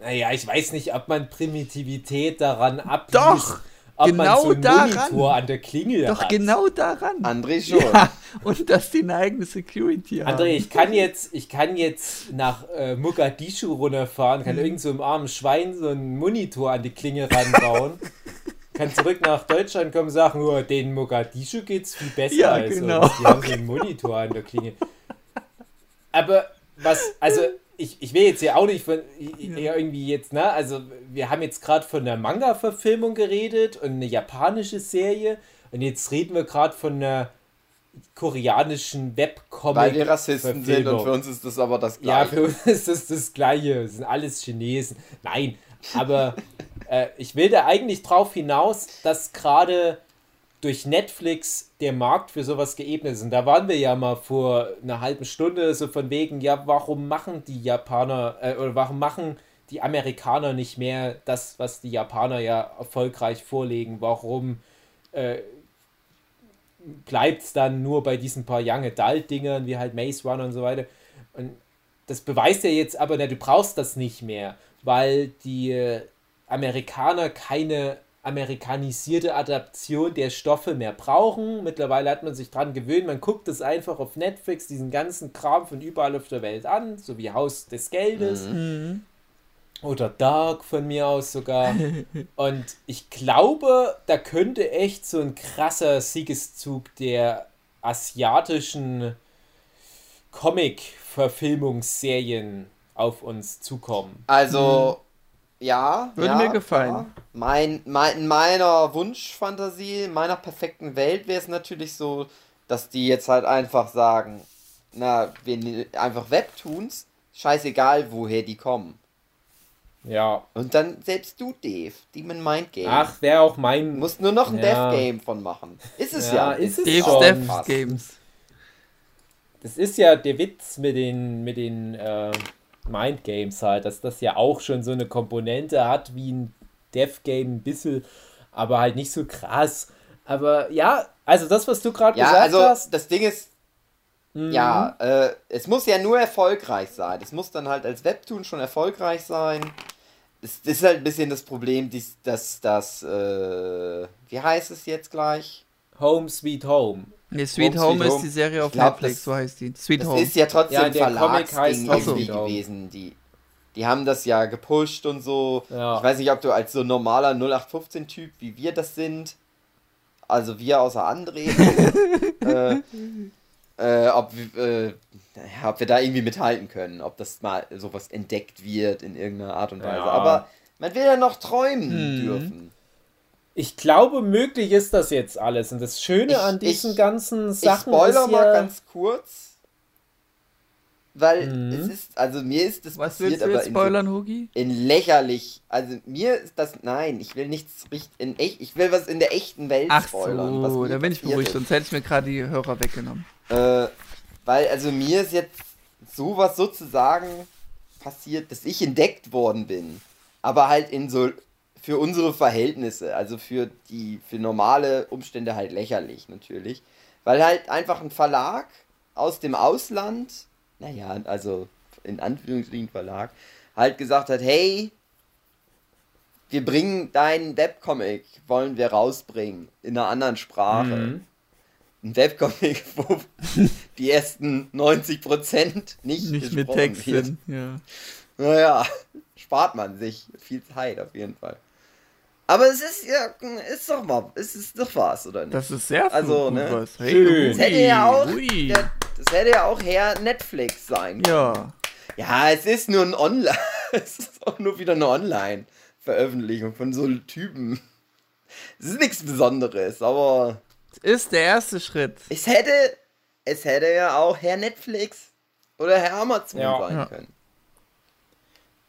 Naja, ich weiß nicht, ob man Primitivität daran abliest. Doch! Ob genau man so einen daran. Monitor an der Klingel Doch, hat. genau daran. André schon. Ja, und dass die eine eigene Security haben. André, ich kann jetzt, ich kann jetzt nach äh, Mogadischu runterfahren, kann mhm. irgend so im armen Schwein so einen Monitor an die Klinge ranbauen. kann zurück nach Deutschland kommen und sagen, oh, den Mogadischu geht's viel besser ja, als genau. uns. Die haben einen Monitor an der Klinge. Aber was, also ich, ich will jetzt ja auch nicht von ja. irgendwie jetzt, ne? Also wir haben jetzt gerade von der Manga-Verfilmung geredet und eine japanische Serie und jetzt reden wir gerade von einer koreanischen Webcomic. Weil wir Rassisten sind und für uns ist das aber das Gleiche. Ja, für uns ist das das Gleiche. Das sind alles Chinesen. Nein, aber äh, ich will da eigentlich drauf hinaus, dass gerade durch Netflix der Markt für sowas geebnet ist. Und da waren wir ja mal vor einer halben Stunde so von wegen, ja, warum machen die Japaner äh, oder warum machen die Amerikaner nicht mehr das, was die Japaner ja erfolgreich vorlegen? Warum äh, bleibt es dann nur bei diesen paar Young Adult-Dingern wie halt Maze Runner und so weiter? Und das beweist ja jetzt aber, na, du brauchst das nicht mehr, weil die Amerikaner keine amerikanisierte Adaption der Stoffe mehr brauchen. Mittlerweile hat man sich dran gewöhnt, man guckt es einfach auf Netflix, diesen ganzen Kram von überall auf der Welt an, so wie Haus des Geldes. Mhm. Oder Dark von mir aus sogar. Und ich glaube, da könnte echt so ein krasser Siegeszug der asiatischen Comic-Verfilmungsserien auf uns zukommen. Also, ja. Würde ja, mir gefallen. Ja. Mein, mein, in meiner Wunschfantasie, in meiner perfekten Welt wäre es natürlich so, dass die jetzt halt einfach sagen, na, wir einfach Webtoons, scheißegal woher die kommen. Ja. Und dann selbst du, Dave, Demon Mind Game. Ach, wäre auch mein. Du musst nur noch ein Ja. Dev Game von machen. Ist es Ja, ja. ist es Dave's. Death Fast. Games. Das ist ja der Witz mit den, mit den äh, Mind Games halt, dass das ja auch schon so eine Komponente hat wie ein Dev Game ein bisschen, aber halt nicht so krass. Aber ja, also das, was du gerade Ja, gesagt also hast. das Ding ist, mhm. ja, äh, es muss ja nur erfolgreich sein. Es muss dann halt als Webtoon schon erfolgreich sein. Es das ist halt ein bisschen das Problem, dass das, äh, wie heißt es jetzt gleich? Home Sweet Home. Nee, Sweet Home, Home ist die Serie auf glaub, Netflix, das- so heißt die. Sweet Das Home. ist ja trotzdem Ja, ein der Comic Verlagsding heißt irgendwie Home. gewesen. Die, die haben das ja gepusht und so. Ja. Ich weiß nicht, ob du als so normaler 0815-Typ, wie wir das sind, also wir außer André, äh, äh, ob, wir- äh, ob wir da irgendwie mithalten können, ob das mal sowas entdeckt wird in irgendeiner Art und Weise. Ja. Aber man will ja noch träumen Hm. dürfen. Ich glaube, möglich ist das jetzt alles. Und das Schöne Ich- an diesen ich- ganzen Ich Sachen spoiler ist mal ja, ganz kurz, weil Mhm. es ist, also mir ist das Was passiert, willst du aber in so spoilern, Hugi? in lächerlich. Also mir ist das. Nein, ich will nichts richtig in echt. Ich will was in der echten Welt Ach spoilern. so, da bin ich beruhigt, ist. sonst hätte ich mir gerade die Hörer weggenommen. Äh, weil also mir ist jetzt sowas sozusagen passiert, dass ich entdeckt worden bin. Aber halt in so für unsere Verhältnisse, also für die für normale Umstände halt lächerlich natürlich, weil halt einfach ein Verlag aus dem Ausland, naja, also in Anführungsstrichen Verlag, halt gesagt hat, hey, wir bringen deinen Webcomic, wollen wir rausbringen in einer anderen Sprache Mhm. ein Webcomic, wo die ersten 90% nicht, Nicht mit Text sind. Ja. Naja, spart man sich viel Zeit auf jeden Fall. Aber es ist ja, ist doch mal, es ist doch was, oder nicht? Das ist sehr Also, gut ne? was. Hey, Schön. Das hätte ja auch, der, das hätte ja auch Herr Netflix sein können. Ja. Ja, es ist nur ein Online, es ist auch nur wieder eine Online-Veröffentlichung von so Typen. Es ist nichts Besonderes, aber Das ist der erste Schritt. Es hätte, es hätte ja auch Herr Netflix oder Herr Amazon Ja. sein Ja. können.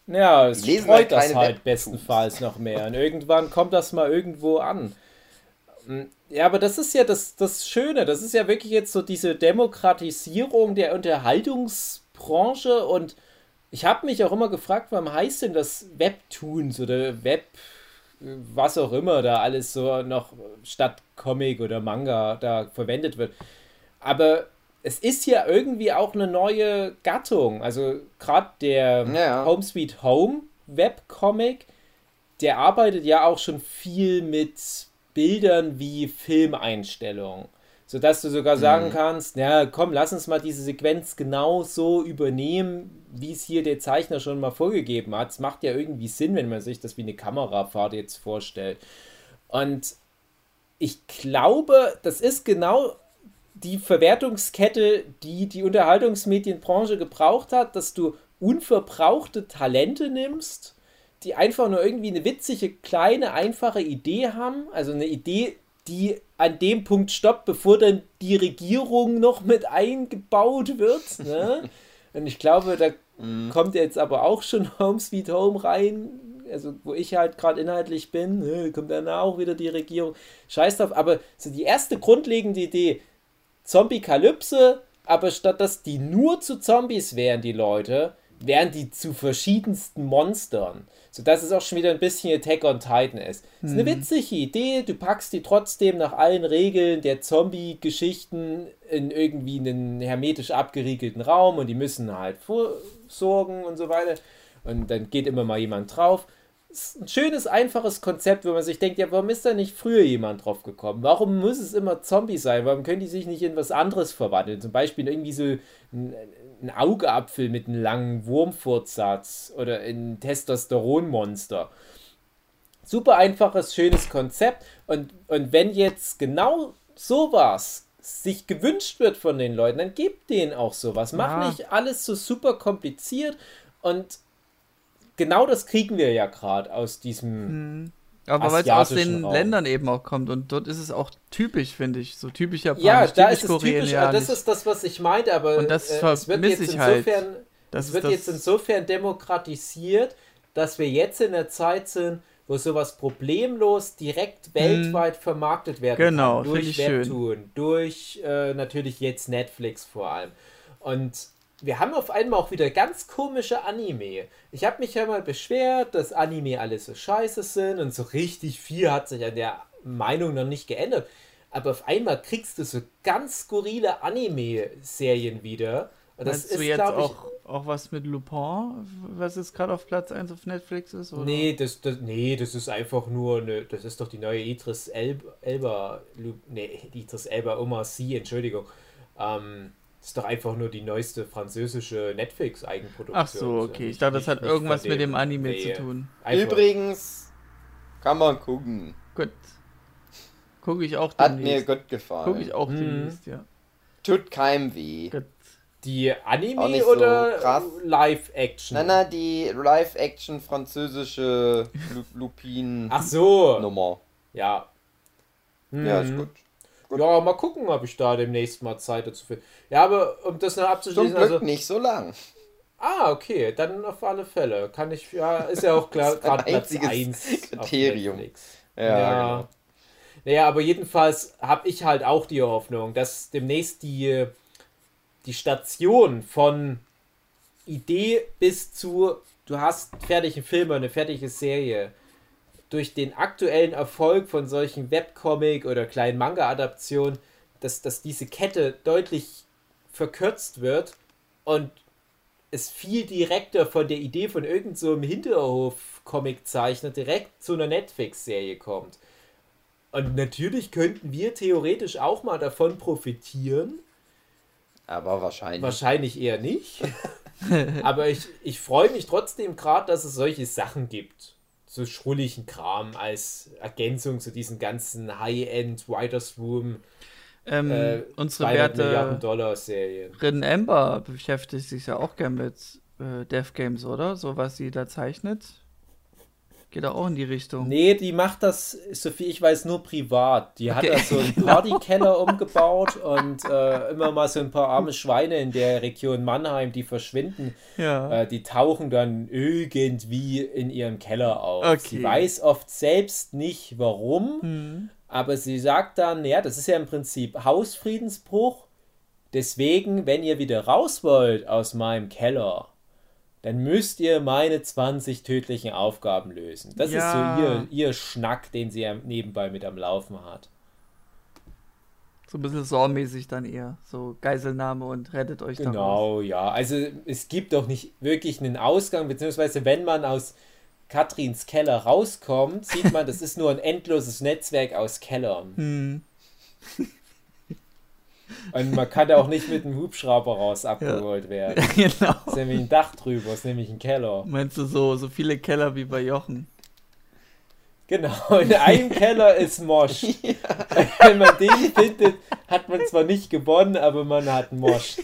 Ja, es lesen streut halt das halt bestenfalls noch mehr. Und irgendwann kommt das mal irgendwo an. Hm, Ja, aber das ist ja das, das Schöne. Das ist ja wirklich jetzt so diese Demokratisierung der Unterhaltungsbranche. Und ich habe mich auch immer gefragt, warum heißt denn das Webtoons oder Web, was auch immer da alles so noch statt Comic oder Manga da verwendet wird. Aber es ist ja irgendwie auch eine neue Gattung. Also gerade der Ja. Home Sweet Home Webcomic, der arbeitet ja auch schon viel mit Bildern wie Filmeinstellungen. Sodass du sogar sagen kannst, ja, komm, lass uns mal diese Sequenz genau so übernehmen, wie es hier der Zeichner schon mal vorgegeben hat. Es macht ja irgendwie Sinn, wenn man sich das wie eine Kamerafahrt jetzt vorstellt. Und ich glaube, das ist genau die Verwertungskette, die die Unterhaltungsmedienbranche gebraucht hat, dass du unverbrauchte Talente nimmst, die einfach nur irgendwie eine witzige, kleine, einfache Idee haben. Also eine Idee, die an dem Punkt stoppt, bevor dann die Regierung noch mit eingebaut wird. Ne? Und ich glaube, da kommt jetzt aber auch schon Home Sweet Home rein. Also, wo ich halt gerade inhaltlich bin, ne, kommt dann auch wieder die Regierung. Scheiß drauf, aber so die erste grundlegende Idee, Zombie-Kalypse, aber statt dass die nur zu Zombies wären, die Leute, wären die zu verschiedensten Monstern. Sodass es auch schon wieder ein bisschen Attack on Titan ist. Das ist eine witzige Idee, du packst die trotzdem nach allen Regeln der Zombie-Geschichten in irgendwie einen hermetisch abgeriegelten Raum und die müssen halt vorsorgen und so weiter. Und dann geht immer mal jemand drauf ist ein schönes, einfaches Konzept, wo man sich denkt, ja, warum ist da nicht früher jemand drauf gekommen? Warum muss es immer Zombie sein? Warum können die sich nicht in was anderes verwandeln? Zum Beispiel irgendwie so ein, ein Augeapfel mit einem langen Wurmfortsatz oder ein Testosteronmonster. Super einfaches, schönes Konzept. Und, und wenn jetzt genau sowas sich gewünscht wird von den Leuten, dann gebt denen auch sowas. Mach Ja. nicht alles so super kompliziert und genau das kriegen wir ja gerade aus diesem. Mhm. Aber weil es aus den Raum. Ländern eben auch kommt und dort ist es auch typisch, finde ich. So typisch japanisch, Ja, da typisch ist es typisch, koreanisch. das ist das, was ich meinte, aber Und das äh, es wird jetzt halt. insofern, Das es wird das- jetzt insofern demokratisiert, dass wir jetzt in der Zeit sind, wo sowas problemlos direkt weltweit vermarktet werden. Genau, kann. Durch ich schön. Webtoon, durch äh, natürlich jetzt Netflix vor allem. Und wir haben auf einmal auch wieder ganz komische Anime. Ich habe mich ja mal beschwert, dass Anime alles so scheiße sind und so richtig viel hat sich an der Meinung noch nicht geändert. Aber auf einmal kriegst du so ganz skurrile Anime-Serien wieder. Und das Meinst du ist, jetzt glaube ich, auch, auch was mit Lupin, was jetzt gerade auf Platz 1 auf Netflix ist? Oder? Nee, das, das, nee, das ist einfach nur eine, das ist doch die neue Idris Elba, Elba nee, Idris Elba Omar Sy, Entschuldigung. Ähm, das ist doch einfach nur die neueste französische Netflix-Eigenproduktion. Ach so, Also okay. Ich dachte, das hat irgendwas mit dem Anime Nee. zu tun. Einfach- Übrigens, kann man gucken. Gut. Gucke ich auch Hat mir demnächst. gut Gucke gefallen. ich auch Mhm. demnächst, ja. Tut keinem weh. Gut. Die Auch Anime nicht so oder krass. Live-Action? Nein, nein, die Live-Action französische Lu Lupin-Nummer. Ach so, ja. Ja, ist Mhm. Ja, mal gucken, ob ich da demnächst mal Zeit dazu finde. Ja, aber um das noch Zum abzuschließen, Glück also. nicht so lang. Ah, okay, dann auf alle Fälle. Kann ich, ja, ist ja auch klar, ist ein gerade Platz einziges 1 Kriterium. Netflix. Ja, genau. Naja, aber jedenfalls habe ich halt auch die Hoffnung, dass demnächst die, die Station von Idee bis zu, du hast fertigen Film eine fertige Serie, durch den aktuellen Erfolg von solchen Webcomic- oder kleinen Manga-Adaptionen, dass, dass diese Kette deutlich verkürzt wird und es viel direkter von der Idee von irgendeinem so Hinterhof-Comic-Zeichner direkt zu einer Netflix-Serie kommt. Und natürlich könnten wir theoretisch auch mal davon profitieren. Aber wahrscheinlich. Wahrscheinlich eher nicht. Aber ich, ich freue mich trotzdem gerade, dass es solche Sachen gibt. So schrulligen Kram als Ergänzung zu diesen ganzen High-End Writers Room Ähm, äh, unsere 200 Milliarden Werte Dollar Serien. Rin Ember beschäftigt sich ja auch gern mit äh, Dev Games, oder? So was sie da zeichnet. Geht auch in die Richtung. Nee, die macht das, soviel ich weiß, nur privat. Die hat Okay, da so einen Partykeller umgebaut und äh, immer mal so ein paar arme Schweine in der Region Mannheim, die verschwinden. Ja. Äh, die tauchen dann irgendwie in ihrem Keller auf. Okay. Sie weiß oft selbst nicht warum, Hm. aber sie sagt dann, ja, das ist ja im Prinzip Hausfriedensbruch. Deswegen, wenn ihr wieder raus wollt aus meinem Keller, dann müsst ihr meine 20 tödlichen Aufgaben lösen. Das Ja. ist so ihr, ihr Schnack, den sie nebenbei mit am Laufen hat. So ein bisschen Saw-mäßig dann eher. So Geiselnahme und rettet euch daraus. Genau, ja. Also es gibt doch nicht wirklich einen Ausgang, beziehungsweise wenn man aus Katrins Keller rauskommt, sieht man, das ist nur ein endloses Netzwerk aus Kellern. Hm. Und man kann da auch nicht mit einem Hubschrauber raus abgeholt werden. genau. Das ist nämlich ein Dach drüber, ist nämlich ein Keller. Meinst du so, so viele Keller wie bei Jochen? Genau, in einem Keller ist Mosch. Wenn man den findet, hat man zwar nicht gewonnen, aber man hat Mosch.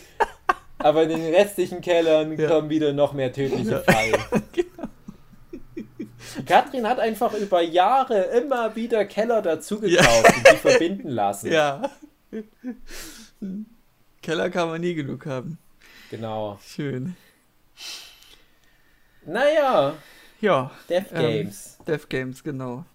Aber in den restlichen Kellern Ja. kommen wieder noch mehr tödliche Fallen. Katrin hat einfach über Jahre immer wieder Keller dazugekauft und die verbinden lassen. Ja. Keller kann man nie genug haben. Genau. Schön. Naja, Ja, Death Ähm, Games. Dev Games, genau.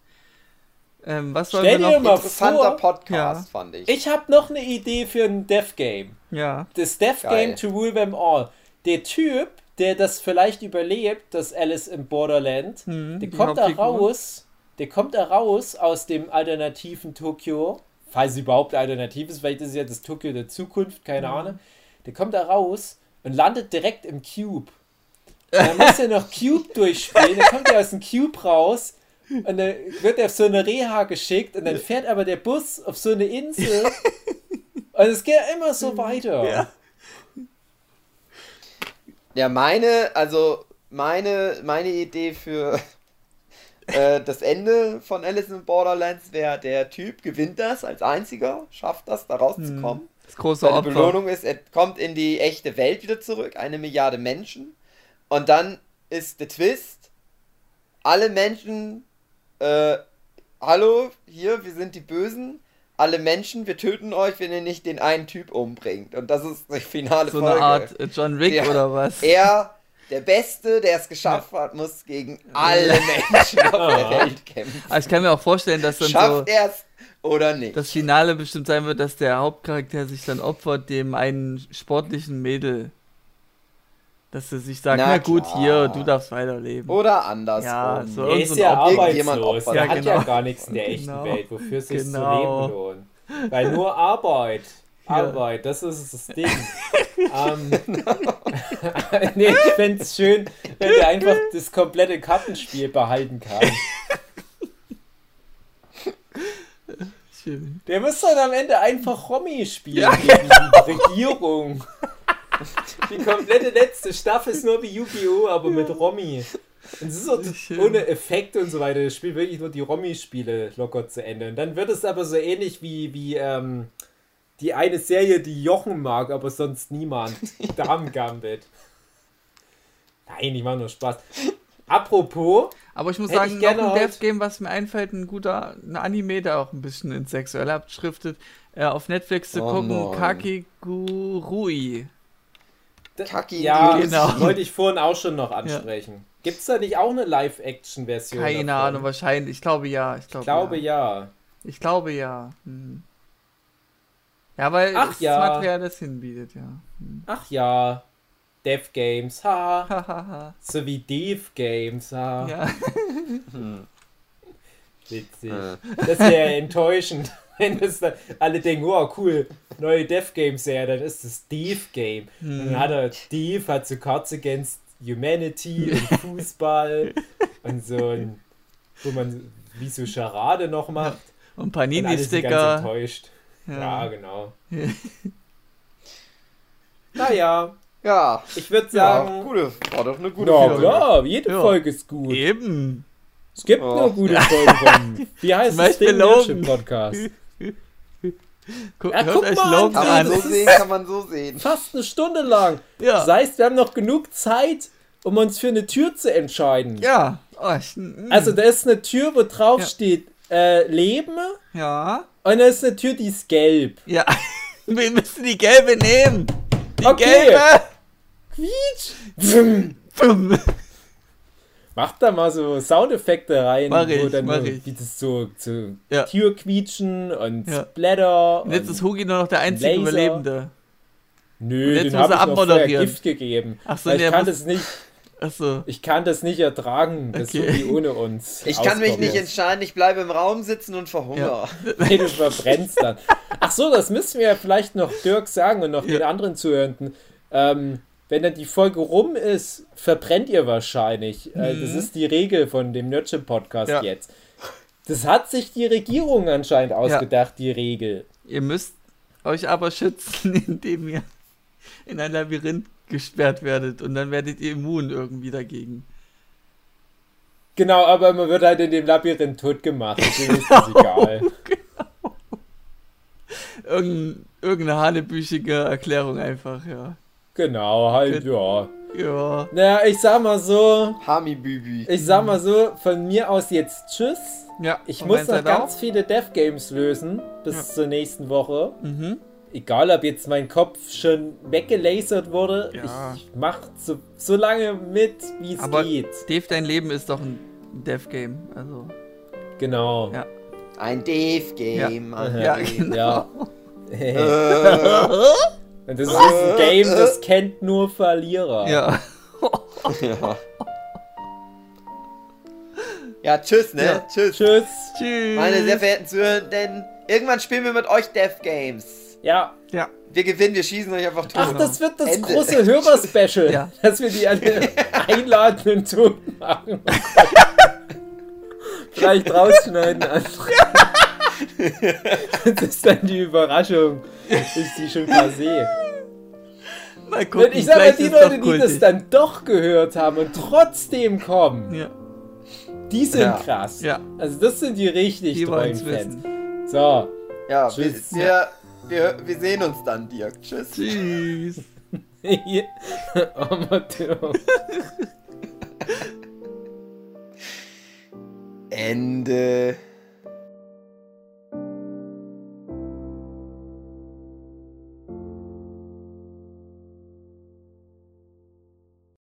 Ähm, was Stell wir dir noch? mal Interessanter vor, Podcast, fand ich. Ich habe noch eine Idee für ein Death Game. Ja. Das Death Geil. Game to Rule Them All. Der Typ, der das vielleicht überlebt, das Alice im Borderland, Mhm, der kommt da raus, der kommt da raus aus dem alternativen Tokio, falls es überhaupt alternativ ist, vielleicht ist es ja das Tokio der Zukunft, keine Ahnung. Der kommt da raus und landet direkt im Cube. Und dann muss er noch Cube durchspielen, dann kommt er aus dem Cube raus und dann wird er auf so eine Reha geschickt und dann fährt aber der Bus auf so eine Insel und es geht immer so weiter. Ja. Ja, meine, also meine, meine Idee für äh, das Ende von Alice in Borderlands wäre, der Typ gewinnt das als einziger, schafft das, da rauszukommen. Das große Seine Opfer. Belohnung ist, er kommt in die echte Welt wieder zurück, eine Milliarde Menschen. Und dann ist der Twist, alle Menschen, äh, hallo, hier, wir sind die Bösen. Alle Menschen, wir töten euch, wenn ihr nicht den einen Typ umbringt. Und das ist die finale So Folge. eine Art John Wick Ja. oder was? Er, der Beste, der es geschafft hat, muss gegen alle Menschen auf der. Welt kämpfen. Aber ich kann mir auch vorstellen, dass dann so Schafft er es oder nicht? das Finale bestimmt sein wird, dass der Hauptcharakter sich dann opfert dem einen sportlichen Mädel. Dass er sich sagt, Na na, gut, klar. hier, du darfst weiterleben. Oder andersrum. Ja, so. Er ist so ja Ob- arbeitslos. opfert. Der Ja, hat ja genau. gar nichts in der echten Genau. Welt, wofür es sich Genau. zu leben lohnt. Weil nur Arbeit. Ja. Arbeit, das ist das Ding. ähm, nee, ich fände es schön, wenn der einfach das komplette Kartenspiel behalten kann. Schön. Der muss dann am Ende einfach Romy spielen gegen die Regierung. Die komplette letzte Staffel ist nur wie Yu-Gi-Oh!, aber mit Romy. Und es ist Schön. ohne Effekte und so weiter. Das Spiel wirklich nur die Romy-Spiele locker zu Ende. Und dann wird es aber so ähnlich wie, wie ähm, die eine Serie, die Jochen mag, aber sonst niemand. Damen Gambit. Nein, ich mache nur Spaß. Apropos, Aber ich muss sagen, ich noch ein Death-Game, was mir einfällt, ein guter ein Anime, der auch ein bisschen ins Sexuelle abschriftet, äh, auf Netflix zu Oh gucken, nein. Kakigurui. Kaki, ja, Genau. wollte ich vorhin auch schon noch ansprechen. Gibt es da nicht auch eine Live-Action-Version? Keine davon? Ahnung, wahrscheinlich. Ich glaube ja. Ich glaube, Ich glaube ja. ja. Ich glaube ja. Hm. Ja, weil Ach das ja. Material das hinbietet, ja. Ach ja, Dev Games, ha. So wie Dev Games, ha. ja. Witzig. Äh. Das wäre enttäuschend, wenn das dann alle denken, oh cool, neue Dev Games Serie, dann ist das Dev Game. Und Hm. dann hat er Dev, hat so Cards Against Humanity und Fußball und so ein, wo man wie so Charade noch macht. Und Und alle sind ganz Panini-Sticker. Ja, Ja. genau. naja, Ja, ich würde ja, sagen, gute, war doch eine gute Ja, Folge. klar, jede Ja. Folge ist gut. Eben. Es gibt Oh. nur gute Folgen von. Wie heißt das Ding? Logan. Nerdship Podcast. Gu Ja, hört guck euch mal Logan Kann man an. so sehen, kann man so sehen. Fast eine Stunde lang. Ja. Das heißt, wir haben noch genug Zeit, um uns für eine Tür zu entscheiden. Ja. Oh, ich. Also da ist eine Tür, wo drauf Ja. steht äh, Leben Ja. Und da ist eine Tür, die ist gelb. Ja. Wir müssen die gelbe nehmen. Die Okay. gelbe. Quietsch! Pum. Mach da mal so Soundeffekte rein, Mach wo ich, dann mach ich. wie das so, so Ja. Tür quietschen und Ja. Splatter. Und jetzt ist Hugi nur noch der einzige Laser. Überlebende. Nö, den habe er ich noch vorher. Gift gegeben. Ach so, ich kann das nicht, Achso. ich kann das nicht ertragen, das Okay. wie ohne uns. Ich kann mich nicht entscheiden, ich bleibe im Raum sitzen und verhungere. Nee, du verbrennst dann. Ach so, das müssen wir ja vielleicht noch Dirk sagen und noch Ja. den anderen Zuhörenden. Ähm, wenn dann die Folge rum ist, verbrennt ihr wahrscheinlich. Äh, das ist die Regel von dem Nerdship Podcast Mhm. Ja. jetzt. Das hat sich die Regierung anscheinend ausgedacht, die Regel. Ihr müsst euch aber schützen, indem ihr in ein Labyrinth gesperrt werdet. Und dann werdet ihr immun irgendwie dagegen. Genau, aber man wird halt in dem Labyrinth tot gemacht. Deswegen ist das egal. Irgend, irgendeine hanebüchige Erklärung einfach, ja. Genau, halt, ja. Ja. Naja, ich sag mal so, Hami Bübi. ich sag mal so, von mir aus jetzt Tschüss. Ja. Ich muss noch ganz viele Dev Games lösen bis Ja. zur nächsten Woche. auch. Mhm. Egal, ob jetzt mein Kopf schon weggelasert wurde, Ja. ich mach so, so lange mit, wie es Aber- geht. Dave, dein Leben ist doch ein Dev-Game. Also. Genau. Ja. Ein Dave-Game. Ja, Dave. genau. Ja. Äh, Und das ist ein Game, das kennt nur Verlierer. Ja. ja. ja, tschüss, ne? Ja. Tschüss. Tschüss. Tschüss. Meine sehr verehrten Zuhörer, denn irgendwann spielen wir mit euch Death Games. Ja. Ja. Wir gewinnen, wir schießen euch einfach tot. Ach, das wird das Ende. große Hörer-Special, Ja. dass wir die alle einladen und tot machen. Vielleicht rausschneiden. andere. Das ist dann die Überraschung. Ist die schon passé. Mal gucken, Und ich sag mal, vielleicht die Leute, die das dann doch gehört haben und trotzdem kommen, Ja. die sind Ja. krass. Ja. Also das sind die richtig Die treuen Fans. wissen. So. Ja, wir, wir, wir sehen uns dann, Dirk. Tschüss. Tschüss. Amateur. Ende.